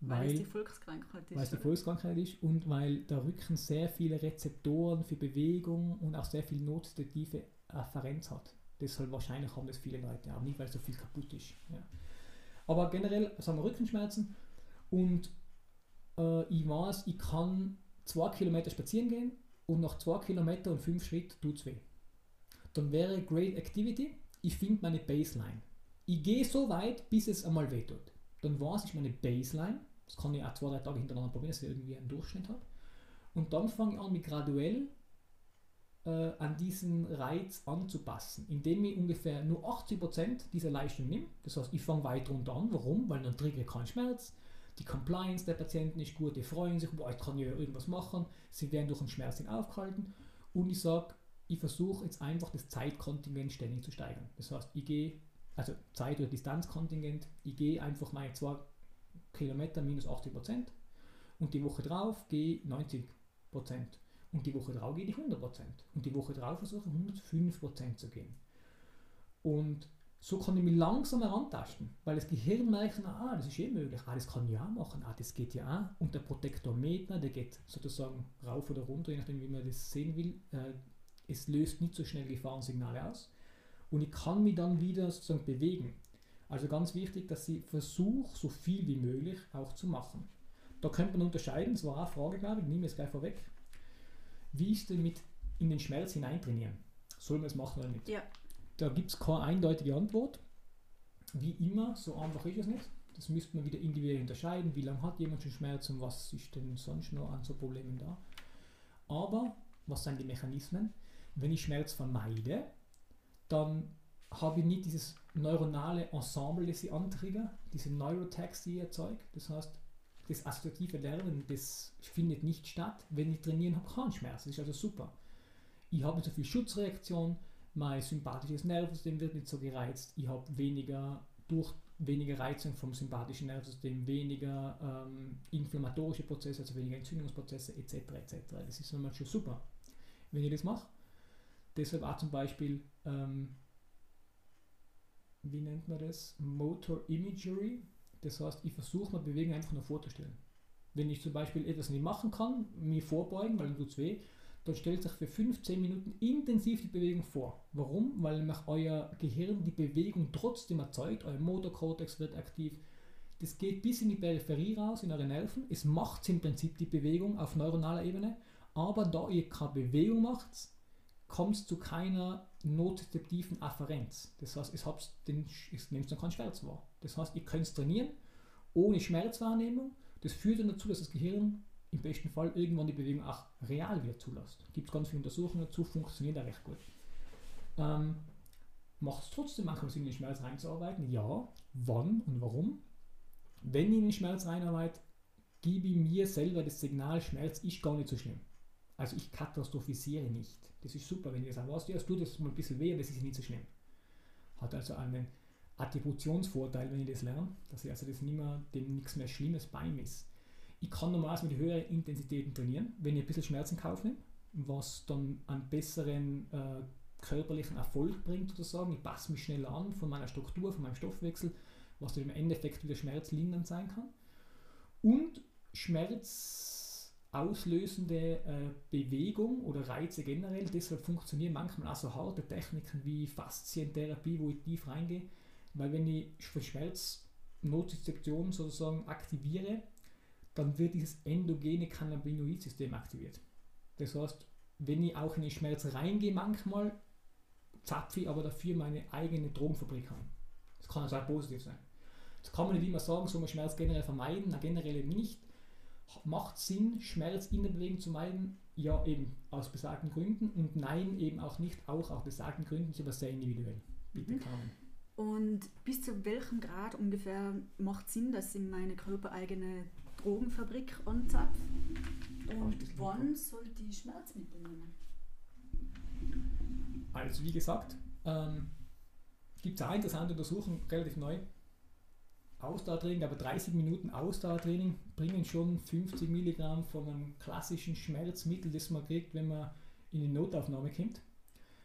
Weil, weil es die Volkskrankheit ist. Weil es die Volkskrankheit ist und weil der Rücken sehr viele Rezeptoren für Bewegung und auch sehr viel notstative Afferenz hat. Deshalb wahrscheinlich haben das viele Leute, aber nicht weil so viel kaputt ist. Ja. Aber generell sagen wir Rückenschmerzen und äh, ich weiß, ich kann zwei Kilometer spazieren gehen und nach zwei Kilometer und fünf Schritt tut es weh. Dann wäre Great Activity, ich finde meine Baseline. Ich gehe so weit, bis es einmal weh tut. Dann weiß ich meine Baseline das kann ich auch zwei, drei Tage hintereinander probieren, dass ich irgendwie einen Durchschnitt habe. Und dann fange ich an, mich graduell äh, an diesen Reiz anzupassen, indem ich ungefähr nur 80% dieser Leistung nehme. Das heißt, ich fange weiter runter an. Warum? Weil dann trigger ich keinen Schmerz. Die Compliance der Patienten ist gut, die freuen sich, boah, ich kann ja irgendwas machen. Sie werden durch den Schmerz aufgehalten. Und ich sage, ich versuche jetzt einfach das Zeitkontingent ständig zu steigern. Das heißt, ich gehe, also Zeit- oder Distanzkontingent, ich gehe einfach meine zwei Kilometer minus 80 Prozent und die Woche drauf gehe ich 90 Prozent und die Woche drauf gehe ich 100 Prozent und die Woche drauf versuche ich 105 Prozent zu gehen. Und so kann ich mich langsam herantasten, weil das Gehirn merkt, ah, das ist eh möglich, ah, das kann ich auch machen, ah, das geht ja auch. Und der Protektometer, der geht sozusagen rauf oder runter, je nachdem, wie man das sehen will. Äh, es löst nicht so schnell Gefahrensignale aus. Und ich kann mich dann wieder sozusagen bewegen. Also ganz wichtig, dass sie versucht, so viel wie möglich auch zu machen. Da könnte man unterscheiden, das war auch eine Frage, glaube ich, nehme es gleich vorweg. Wie ist denn mit in den Schmerz hineintrainieren? Soll man es machen oder nicht? Ja. Da gibt es keine eindeutige Antwort. Wie immer, so einfach ist es nicht. Das müsste man wieder individuell unterscheiden. Wie lange hat jemand schon Schmerz und was ist denn sonst noch an so Problemen da? Aber, was sind die Mechanismen? Wenn ich Schmerz vermeide, dann habe ich nicht dieses neuronale Ensemble, das ich antrigger, diese Neurotags, die ich erzeuge. Das heißt, das assoziative Lernen, das findet nicht statt, wenn ich trainieren habe, keinen Schmerz. Das ist also super. Ich habe nicht so viel Schutzreaktion, mein sympathisches Nervensystem wird nicht so gereizt, ich habe weniger durch weniger Reizung vom sympathischen Nervensystem, weniger ähm, inflammatorische Prozesse, also weniger Entzündungsprozesse etc. etc. Das ist schon super, wenn ich das mache. Deshalb auch zum Beispiel ähm, wie nennt man das? Motor Imagery. Das heißt, ich versuche mir Bewegung einfach nur vorzustellen. Wenn ich zum Beispiel etwas nicht machen kann, mir vorbeugen, weil dann tut es weh, dann stellt sich für 15 Minuten intensiv die Bewegung vor. Warum? Weil nämlich euer Gehirn die Bewegung trotzdem erzeugt, euer Motorkortex wird aktiv. Das geht bis in die Peripherie raus, in eure Nerven. Es macht im Prinzip die Bewegung auf neuronaler Ebene, aber da ihr keine Bewegung macht, kommt es zu keiner notizeptiven Afferenz. Das heißt, habt den, es nimmt dann keinen Schmerz wahr. Das heißt, ihr könnt es trainieren ohne Schmerzwahrnehmung. Das führt dann dazu, dass das Gehirn im besten Fall irgendwann die Bewegung auch real wieder zulässt. Gibt es ganz viele Untersuchungen dazu, funktioniert auch recht gut. Ähm, Macht es trotzdem manchmal Sinn, in den Schmerz reinzuarbeiten? Ja. Wann und warum? Wenn ich in den Schmerz reinarbeite, gebe ich mir selber das Signal, Schmerz ist gar nicht so schlimm. Also ich katastrophisiere nicht. Das ist super, wenn ihr sagt, was, ja, es tut jetzt mal ein bisschen weh, das ist nicht so schlimm. Hat also einen Attributionsvorteil, wenn ich das lerne, dass ich also das nicht mehr, dem nichts mehr Schlimmes beimesse. Ich kann normalerweise mit höheren Intensitäten trainieren, wenn ich ein bisschen Schmerzen kaufe, was dann einen besseren äh, körperlichen Erfolg bringt, sozusagen. Ich passe mich schneller an von meiner Struktur, von meinem Stoffwechsel, was dann im Endeffekt wieder schmerzlindernd sein kann. Und Schmerz auslösende äh, Bewegung oder Reize generell. Deshalb funktionieren manchmal auch so harte Techniken wie Faszientherapie, wo ich tief reingehe, weil wenn ich für Schmerznozizeption sozusagen aktiviere, dann wird dieses endogene Cannabinoid-System aktiviert. Das heißt, wenn ich auch in den Schmerz reingehe manchmal, zapfe ich aber dafür meine eigene Drogenfabrik an. Das kann also auch positiv sein. Das kann man nicht immer sagen, soll man Schmerz generell vermeiden, na, generell nicht macht Sinn, Schmerz in der Bewegung zu meiden? Ja, eben aus besagten Gründen und nein, eben auch nicht, auch aus besagten Gründen, ist aber sehr individuell. Bitte, mhm. Carmen. Und bis zu welchem Grad ungefähr macht Sinn, dass ich meine körpereigene Drogenfabrik anzapfe? Und wann soll die Schmerzmittel nehmen? Also wie gesagt, ähm, gibt es eine interessante Untersuchung, relativ neu, Ausdauertraining, aber 30 Minuten Ausdauertraining bringen schon 50 Milligramm von einem klassischen Schmerzmittel, das man kriegt, wenn man in die Notaufnahme kommt.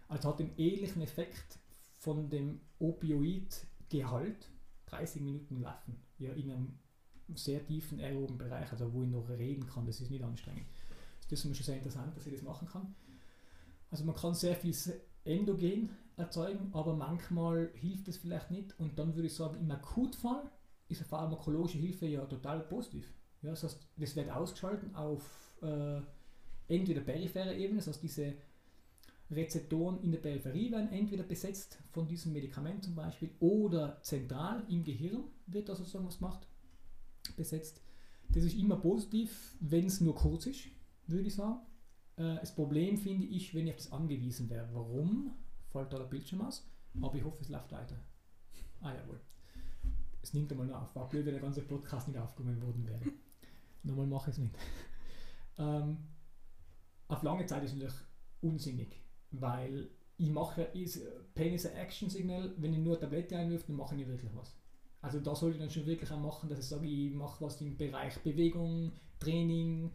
Also hat den ähnlichen Effekt von dem Opioidgehalt 30 Minuten laufen. Ja, in einem sehr tiefen aeroben Bereich, also wo ich noch reden kann, das ist nicht anstrengend. Das ist mir schon sehr interessant, dass ich das machen kann. Also man kann sehr viel endogen erzeugen, aber manchmal hilft es vielleicht nicht. Und dann würde ich sagen, im Akutfall ist eine pharmakologische Hilfe ja total positiv. Ja, das heißt, das wird ausgeschalten auf äh, entweder peripherer Ebene, das heißt, diese Rezeptoren in der Peripherie werden entweder besetzt von diesem Medikament zum Beispiel oder zentral im Gehirn wird da sozusagen was macht, besetzt. Das ist immer positiv, wenn es nur kurz ist, würde ich sagen. Äh, das Problem finde ich, wenn ich auf das angewiesen wäre. Warum? Fällt da der Bildschirm aus? Aber ich hoffe, es läuft weiter. Ah jawohl. Es nimmt einmal auf. War blöd, wenn der ganze Podcast nicht aufgenommen worden wäre. Nochmal mache ich es nicht. ähm, auf lange Zeit ist es natürlich unsinnig, weil ich mache, ist, Pain is ein Action-Signal, wenn ich nur eine Tablette einwirft, dann mache ich nicht wirklich was. Also da sollte ich dann schon wirklich auch machen, dass ich sage, ich mache was im Bereich Bewegung, Training,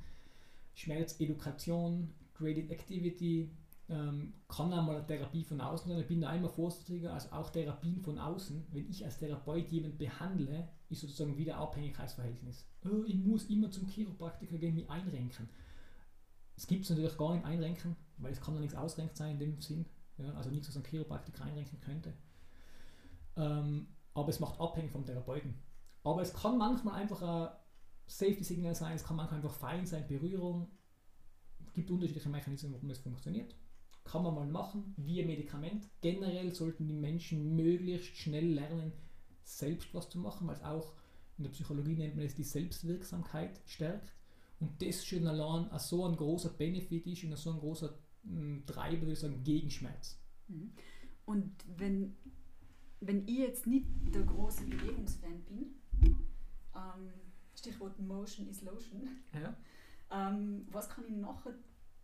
Schmerzedukation, Graded Activity, ähm, kann auch mal eine Therapie von außen sein. Ich bin da einmal vorsichtiger, also auch Therapien von außen. Wenn ich als Therapeut jemanden behandle, ist sozusagen wieder Abhängigkeitsverhältnis. Oh, ich muss immer zum Chiropraktiker gehen, mich einrenken. Es gibt es natürlich gar nicht einrenken, weil es kann ja nichts ausrenkt sein in dem Sinn. Ja, also nichts, was ein Chiropraktiker einrenken könnte. Ähm, aber es macht abhängig vom Therapeuten. Aber es kann manchmal einfach ein Safety-Signal sein, es kann manchmal einfach fein sein, Berührung. Es gibt unterschiedliche Mechanismen, warum das funktioniert. Kann man mal machen, wie ein Medikament. Generell sollten die Menschen möglichst schnell lernen, selbst was zu machen, weil es auch in der Psychologie nennt man es die Selbstwirksamkeit stärkt. Und das schon allein so ein großer Benefit ist und so ein großer hm, Treiber, würde ich sagen, gegen Schmerz. Mhm. Und wenn, wenn ich jetzt nicht der große Bewegungsfan bin, ähm, Stichwort Motion is Lotion. Ja. Ähm, was kann ich nachher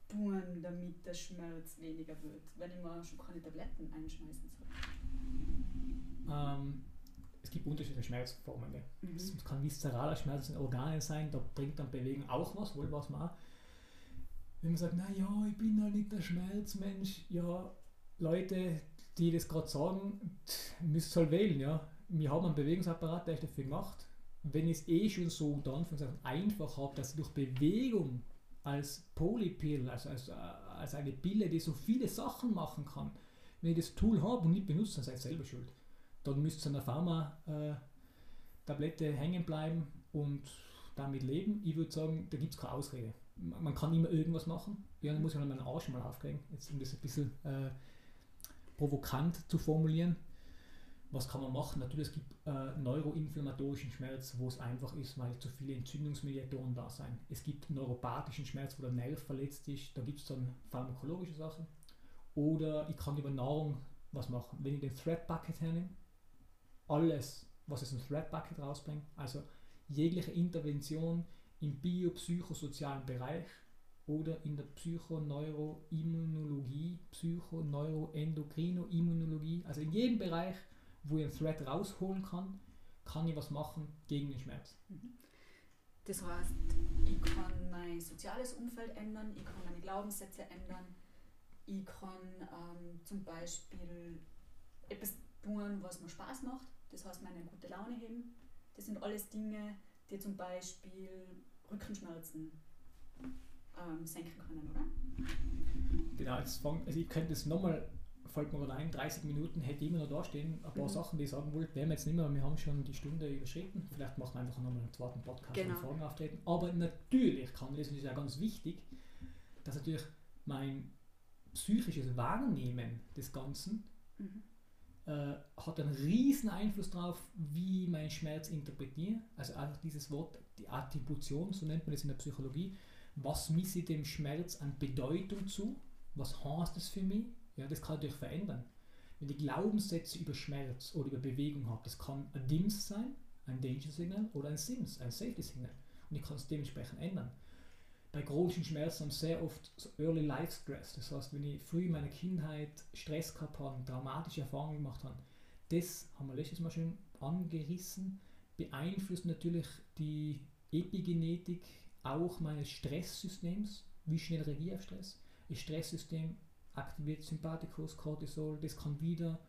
tun, damit der Schmerz weniger wird, wenn ich mir schon keine Tabletten einschmeißen soll? Ähm, es gibt unterschiedliche Schmerzformen. Mhm. Es kann viszeraler Schmerz in Organen sein, da bringt dann Bewegung auch was, wohl was man auch. Wenn man sagt, naja, ich bin halt nicht der Schmerzmensch, ja, Leute, die das gerade sagen, müsst halt wählen, ja. Wir haben einen Bewegungsapparat, der ist dafür gemacht wenn ich es eh schon so dann von einfach habe, dass ich durch Bewegung als Polypill, also als, als eine Pille, die so viele Sachen machen kann, wenn ich das Tool habe und nicht benutze, dann seid ihr selber schuld. Dann müsst ihr an der Pharma-Tablette äh, hängen bleiben und damit leben. Ich würde sagen, da gibt es keine Ausrede. Man kann immer irgendwas machen. Ja, dann muss ich meinen Arsch mal aufkriegen, jetzt um das ein bisschen äh, provokant zu formulieren. Was kann man machen? Natürlich, es gibt äh, neuroinflammatorischen Schmerz, wo es einfach ist, weil zu viele Entzündungsmediatoren da sind. Es gibt neuropathischen Schmerz, wo der Nerv verletzt ist, da gibt es dann pharmakologische Sachen. Oder ich kann über Nahrung was machen. Wenn ich den Threat Bucket hernehme, alles, was es im Threat Bucket rausbringt, also jegliche Intervention im biopsychosozialen Bereich oder in der Psychoneuroimmunologie, Psychoneuroendokrinoimmunologie, also in jedem Bereich, wo ich einen Thread rausholen kann, kann ich was machen gegen den Schmerz. Mhm. Das heißt, ich kann mein soziales Umfeld ändern, ich kann meine Glaubenssätze ändern, ich kann ähm, zum Beispiel etwas tun, was mir Spaß macht, das heißt meine gute Laune heben. Das sind alles Dinge, die zum Beispiel Rückenschmerzen ähm, senken können, oder? Genau, also ich könnte es nochmal fällt mir gerade ein, 30 Minuten hätte ich immer noch da stehen, ein paar mhm. Sachen, die ich sagen wollte, werden wir jetzt nicht mehr, wir haben schon die Stunde überschritten. Vielleicht machen wir einfach nochmal einen zweiten Podcast, genau. Fragen auftreten. Aber natürlich kann, das ist ja ganz wichtig, dass natürlich mein psychisches Wahrnehmen des Ganzen mhm. äh, hat einen riesen Einfluss darauf, wie ich meinen Schmerz interpretiere. Also einfach dieses Wort, die Attribution, so nennt man das in der Psychologie. Was misse ich dem Schmerz an Bedeutung zu? Was heißt das für mich? Ja, das kann natürlich verändern. Wenn ich Glaubenssätze über Schmerz oder über Bewegung habe, das kann ein DIMS sein, ein Danger Signal oder ein SIMS, ein Safety Signal. Und ich kann es dementsprechend ändern. Bei chronischen Schmerzen haben sehr oft so Early Life Stress. Das heißt, wenn ich früh in meiner Kindheit Stress gehabt habe, dramatische Erfahrungen gemacht habe, das haben wir letztes Mal schon angerissen. beeinflusst natürlich die Epigenetik auch meines Stresssystems. Wie schnell reagiere ich auf Stress? Das Stresssystem aktiviert Sympathikus, Cortisol, das kann wieder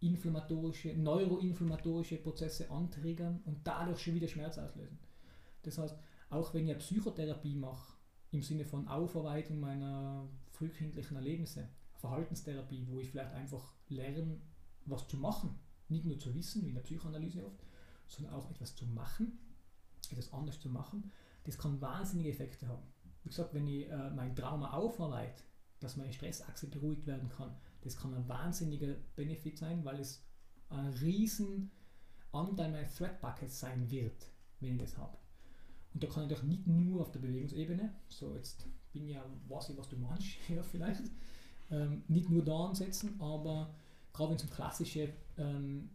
inflammatorische, neuroinflammatorische Prozesse antriggern und dadurch schon wieder Schmerz auslösen. Das heißt, auch wenn ich eine Psychotherapie mache, im Sinne von Aufarbeitung meiner frühkindlichen Erlebnisse, Verhaltenstherapie, wo ich vielleicht einfach lerne, was zu machen, nicht nur zu wissen, wie in der Psychoanalyse oft, sondern auch etwas zu machen, etwas anders zu machen, das kann wahnsinnige Effekte haben. Wie gesagt, wenn ich äh, mein Trauma aufarbeite, dass meine Stressachse beruhigt werden kann, das kann ein wahnsinniger Benefit sein, weil es ein riesen Anteil meiner Threat Buckets sein wird, wenn ich das habe. Und da kann ich doch nicht nur auf der Bewegungsebene, so jetzt bin ja, weiß ich, was du meinst, ja vielleicht, ähm, nicht nur da ansetzen, aber gerade wenn es um klassische ähm,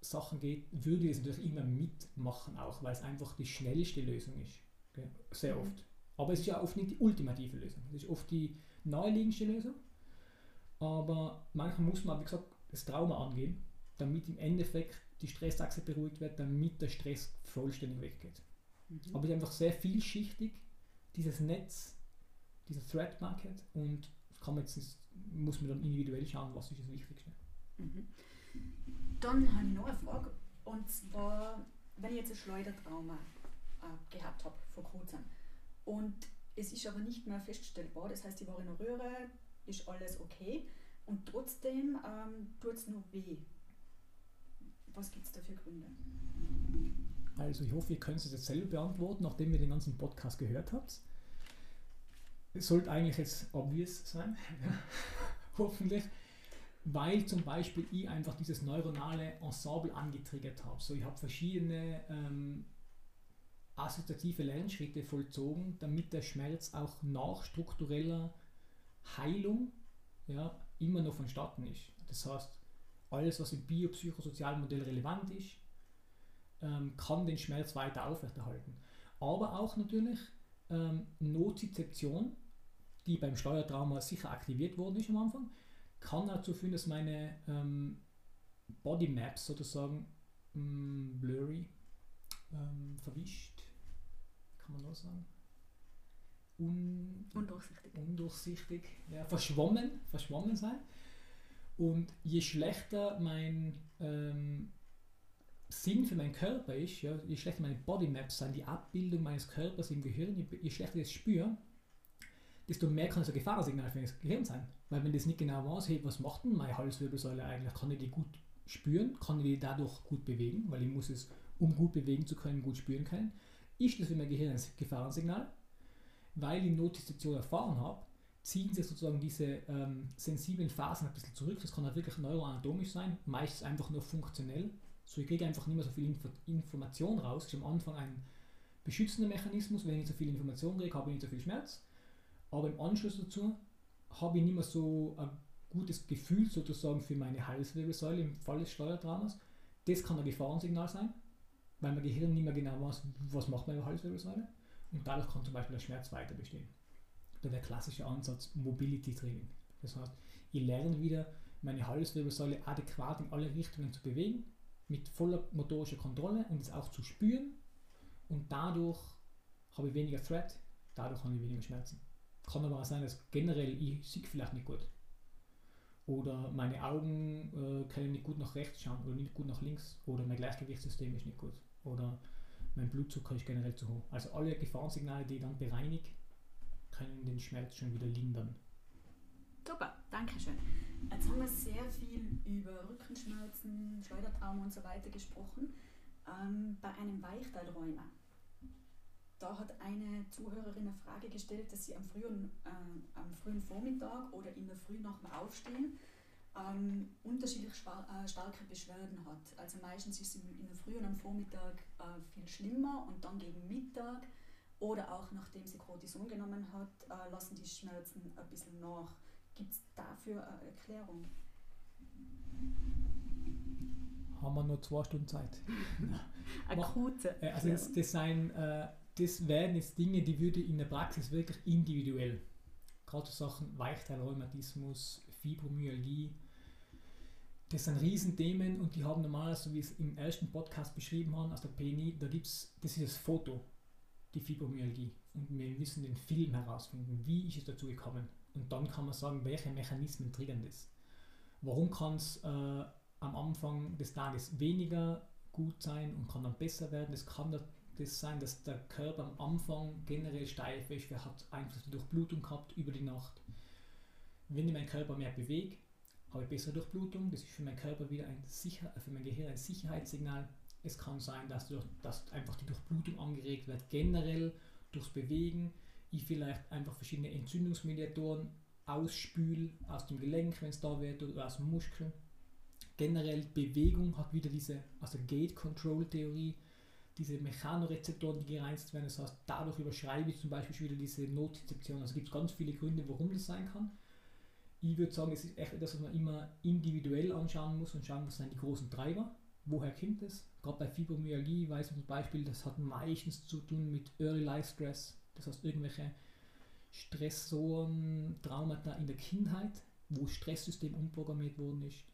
Sachen geht, würde ich es natürlich immer mitmachen, auch weil es einfach die schnellste Lösung ist. Okay? Sehr mhm. oft. Aber es ist ja oft nicht die ultimative Lösung. Es ist oft die naheliegendste Lösung. Aber manchmal muss man, wie gesagt, das Trauma angehen, damit im Endeffekt die Stressachse beruhigt wird, damit der Stress vollständig weggeht. Mhm. Aber es ist einfach sehr vielschichtig, dieses Netz, dieser Threat Market und kann man jetzt, muss man dann individuell schauen, was ist das Wichtigste. Mhm. Dann habe ich noch eine Frage und zwar, wenn ich jetzt ein Schleudertrauma äh, gehabt habe vor kurzem und es ist aber nicht mehr feststellbar, das heißt, ich war in der Röhre, ist alles okay und trotzdem ähm, tut es nur weh. Was gibt es da für Gründe? Also ich hoffe, ihr könnt es jetzt selber beantworten, nachdem ihr den ganzen Podcast gehört habt. Es sollte eigentlich jetzt obvious sein, hoffentlich, weil zum Beispiel ich einfach dieses neuronale Ensemble angetriggert habe. So, ich habe verschiedene ähm, assoziative Lernschritte vollzogen, damit der Schmerz auch nach struktureller Heilung ja, immer noch vonstatten ist. Das heißt, alles, was im biopsychosozialen Modell relevant ist, ähm, kann den Schmerz weiter aufrechterhalten. Aber auch natürlich ähm, Nozizeption, die beim Steuertrauma sicher aktiviert worden ist am Anfang, kann dazu führen, dass meine ähm, Body Maps sozusagen mh, mm, blurry, ähm, verwischt, kann man noch sagen, Un undurchsichtig, undurchsichtig. Ja, verschwommen, verschwommen sein. Und je schlechter mein ähm, Sinn für meinen Körper ist, ja, je schlechter meine Bodymaps sind, die Abbildung meines Körpers im Gehirn, je, je schlechter ich das spüre, desto mehr kann es ein Gefahrensignal für das Gehirn sein. Weil wenn das nicht genau weiß, hey, was macht denn meine Halswirbelsäule eigentlich, kann ich die gut spüren, kann ich die dadurch gut bewegen, weil ich muss es, um gut bewegen zu können, gut spüren können, ist das für mein Gehirn ein Gefahrensignal weil ich Notization erfahren habe, ziehen sich sozusagen diese ähm, sensiblen Phasen ein bisschen zurück. Das kann auch wirklich neuroanatomisch sein, meistens einfach nur funktionell. So, ich kriege einfach nicht mehr so viel Info Information raus. Das ist am Anfang ein beschützender Mechanismus. Wenn ich so viel Information kriege, habe ich nicht so viel Schmerz. Aber im Anschluss dazu habe ich nicht mehr so ein gutes Gefühl sozusagen für meine Halswirbelsäule im Fall des Steuertraumas. Das kann ein Gefahrensignal sein, weil mein Gehirn nicht mehr genau weiß, was macht meine Halswirbelsäule. Und dadurch kann zum Beispiel der Schmerz weiter bestehen. Oder der klassische Ansatz Mobility Training. Das heißt, ich lerne wieder, meine Halswirbelsäule adäquat in alle Richtungen zu bewegen, mit voller motorischer Kontrolle und es auch zu spüren. Und dadurch habe ich weniger Threat, dadurch habe ich weniger Schmerzen. Kann aber auch sein, dass generell ich sehe vielleicht nicht gut. Oder meine Augen äh, können nicht gut nach rechts schauen oder nicht gut nach links. Oder mein Gleichgewichtssystem ist nicht gut. Oder mein Blutzucker ist generell zu hoch. Also alle Gefahrensignale, die ich dann bereinige, können den Schmerz schon wieder lindern. Super, danke schön. Jetzt haben wir sehr viel über Rückenschmerzen, Schleudertrauma und so weiter gesprochen. Ähm, bei einem Weichteilräumer, da hat eine Zuhörerin eine Frage gestellt, dass sie am frühen, äh, am frühen Vormittag oder in der Früh nach dem Aufstehen ähm, unterschiedlich äh, starke Beschwerden hat. Also meistens ist es in der Früh und am Vormittag äh, viel schlimmer und dann gegen Mittag oder auch nachdem sie Cortison genommen hat, äh, lassen die Schmerzen ein bisschen nach. Gibt es dafür eine Erklärung? Haben wir nur zwei Stunden Zeit. Akute. Äh, also das, das, sein, äh, das wären jetzt Dinge, die würde in der Praxis wirklich individuell, gerade so Sachen Weichteilrheumatismus, Fibromyalgie, das sind Riesenthemen und die haben normalerweise, so wie es im ersten Podcast beschrieben haben, aus der PNI, da gibt es, das ist das Foto, die Fibromyalgie. Und wir müssen den Film herausfinden, wie ist es dazu gekommen. Und dann kann man sagen, welche Mechanismen triggern das. Warum kann es äh, am Anfang des Tages weniger gut sein und kann dann besser werden. Es kann das sein, dass der Körper am Anfang generell steif ist, wer hat Einfluss auf die Durchblutung gehabt über die Nacht. Wenn ich meinen Körper mehr bewege, habe ich bessere Durchblutung. Das ist für meinen Körper wieder ein Sicher für mein Gehirn ein Sicherheitssignal. Es kann sein, dass, durch, dass einfach die Durchblutung angeregt wird, generell durchs Bewegen. Ich vielleicht einfach verschiedene Entzündungsmediatoren ausspül aus dem Gelenk, wenn es da wird, oder aus dem Muskel. Generell Bewegung hat wieder diese, also Gate Control Theorie, diese Mechanorezeptoren, die gereizt werden. Das heißt, dadurch überschreibe ich zum Beispiel wieder diese Notizeption. Also gibt es ganz viele Gründe, warum das sein kann. Ich würde sagen, es ist echt etwas, was man immer individuell anschauen muss und schauen, was sind die großen Treiber. Woher kommt es? Gerade bei Fibromyalgie weiß man zum Beispiel, das hat meistens zu tun mit Early Life Stress. Das heißt, irgendwelche Stressoren, Traumata in der Kindheit, wo das Stresssystem umprogrammiert worden ist.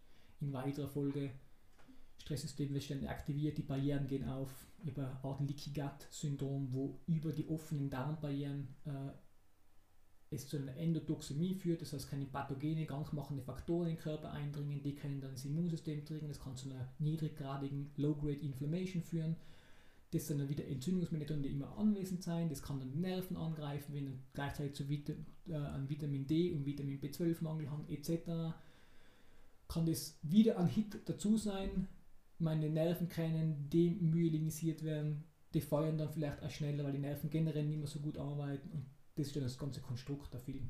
In weiterer Folge Stresssystem wird ständig aktiviert, die Barrieren gehen auf, über Art Leaky Gut Syndrom, wo über die offenen Darmbarrieren äh, es zu einer Endotoxemie führt, das heißt keine pathogene, krankmachende Faktoren in den Körper eindringen, die können dann das Immunsystem triggern, das kann zu einer niedriggradigen Low-Grade Inflammation führen. Das sind dann wieder Entzündungsmediatoren, die immer anwesend sein, das kann dann Nerven angreifen, wenn dann gleichzeitig zu Vita, äh, an Vitamin D und Vitamin B12-Mangel haben etc. Kann das wieder ein Hit dazu sein, meine Nerven können demyelinisiert werden, die feuern dann vielleicht auch schneller, weil die Nerven generell nicht mehr so gut arbeiten und das ist dann das ganze Konstrukt der Film.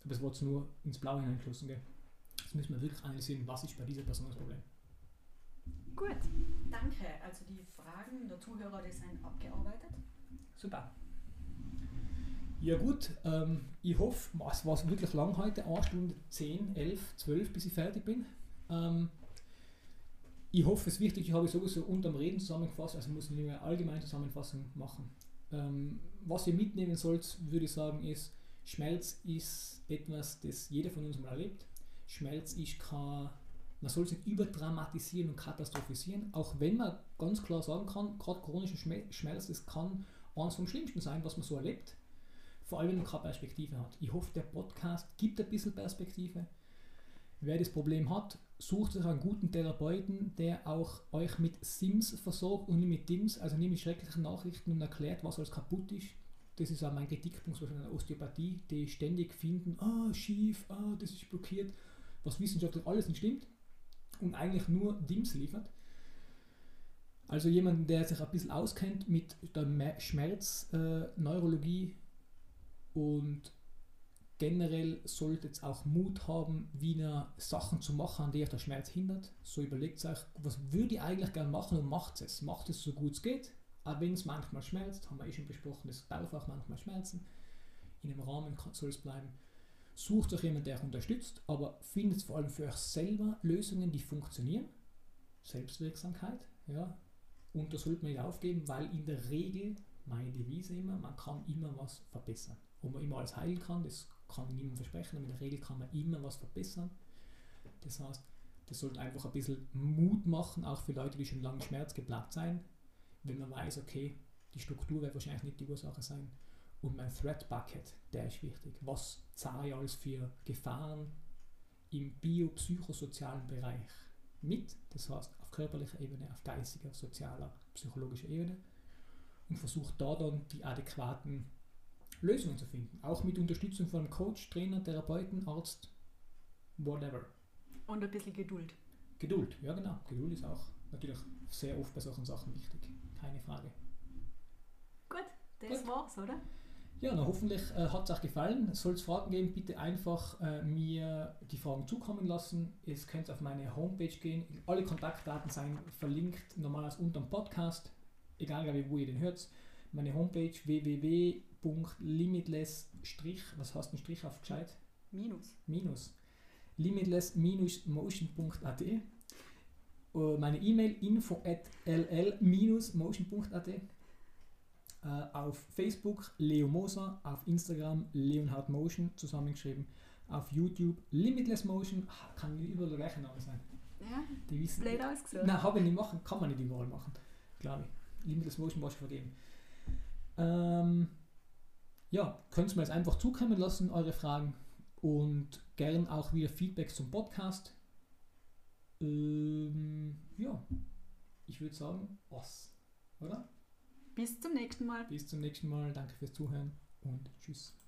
Aber das war jetzt nur ins Blaue hineingeschlossen. Gell? Jetzt müssen wir wirklich analysieren, was ist bei dieser Person das Problem. Gut, danke. Also die Fragen der Zuhörer, die sind abgearbeitet. Super. Ja gut, ähm, ich hoffe, es war wirklich lang heute, 1 Stunde 10, 11, 12, bis ich fertig bin. Ähm, ich hoffe, es ist wichtig, ich habe sowieso unterm Reden zusammengefasst, also muss ich eine allgemeine Zusammenfassung machen. Ähm, was ihr mitnehmen sollt, würde ich sagen, ist, Schmerz ist etwas, das jeder von uns mal erlebt. Schmerz ist kein, man soll es nicht überdramatisieren und katastrophisieren, auch wenn man ganz klar sagen kann, gerade chronischer Schmerz, das kann eines vom Schlimmsten sein, was man so erlebt. Vor allem, wenn man keine Perspektive hat. Ich hoffe, der Podcast gibt ein bisschen Perspektive. Wer das Problem hat, sucht euch einen guten Therapeuten, der auch euch mit Sims versorgt und nicht mit Dims, also nicht mit schrecklichen Nachrichten und erklärt, was alles kaputt ist. Das ist auch mein Kritikpunkt von der Osteopathie, die ständig finden, ah, schief, ah, das ist blockiert, was wissenschaftlich alles nicht stimmt und eigentlich nur Dims liefert. Also jemand, der sich ein bisschen auskennt mit der Schmerzneurologie äh, und generell sollte es auch Mut haben, wieder Sachen zu machen, an die euch der Schmerz hindert. So überlegt euch, was würde ich eigentlich gerne machen und macht es. Macht es so gut es geht, auch wenn es manchmal schmerzt, haben wir eh schon besprochen, es darf auch manchmal schmerzen. In einem Rahmen soll es bleiben. Sucht euch jemanden, der euch unterstützt, aber findet vor allem für euch selber Lösungen, die funktionieren. Selbstwirksamkeit, ja. Und das sollte man nicht aufgeben, weil in der Regel, meine Devise immer, man kann immer was verbessern. Ob man immer alles heilen kann, das kann ich niemandem versprechen, aber in der Regel kann man immer was verbessern. Das heißt, das sollte einfach ein bisschen Mut machen, auch für Leute, die schon lange schmerzgeplagt sein, wenn man weiß, okay, die Struktur wird wahrscheinlich nicht die Ursache sein. Und mein Threat Bucket, der ist wichtig. Was zahle ich alles für Gefahren im biopsychosozialen Bereich mit? Das heißt, auf körperlicher Ebene, auf geistiger, sozialer, psychologischer Ebene. Und versuche da dann die adäquaten Lösungen zu finden. Auch mit Unterstützung von einem Coach, Trainer, Therapeuten, Arzt, whatever. Und ein bisschen Geduld. Geduld, ja genau. Geduld ist auch natürlich sehr oft bei solchen Sachen wichtig. Keine Frage. Gut, das Gut. war's, oder? Ja, na, hoffentlich äh, hat es euch gefallen. Soll es Fragen geben, bitte einfach äh, mir die Fragen zukommen lassen. Ihr könnt auf meine Homepage gehen. Alle Kontaktdaten sind verlinkt, normalerweise unter dem Podcast. Egal, wo ihr den hört. Meine Homepage www limitless was heißt ein Strich auf gescheit? Minus. Minus. limitless-motion.at äh, meine E-Mail info at ll-motion.at äh, auf Facebook Leo Moser, auf Instagram Leonhard Motion zusammengeschrieben, auf YouTube Limitless Motion, kann überall der gleiche Name sein. Ja, Die wissen, blöd ausgesucht. Nein, habe ich nicht machen, kann man nicht überall machen, glaube ich. Limitless Motion Wash vergeben. Ähm, ja, könnt ihr mir jetzt einfach zukommen lassen, eure Fragen und gern auch wieder Feedbacks zum Podcast. Ähm, ja, ich würde sagen, was, oder? Bis zum nächsten Mal. Bis zum nächsten Mal, danke fürs Zuhören und tschüss.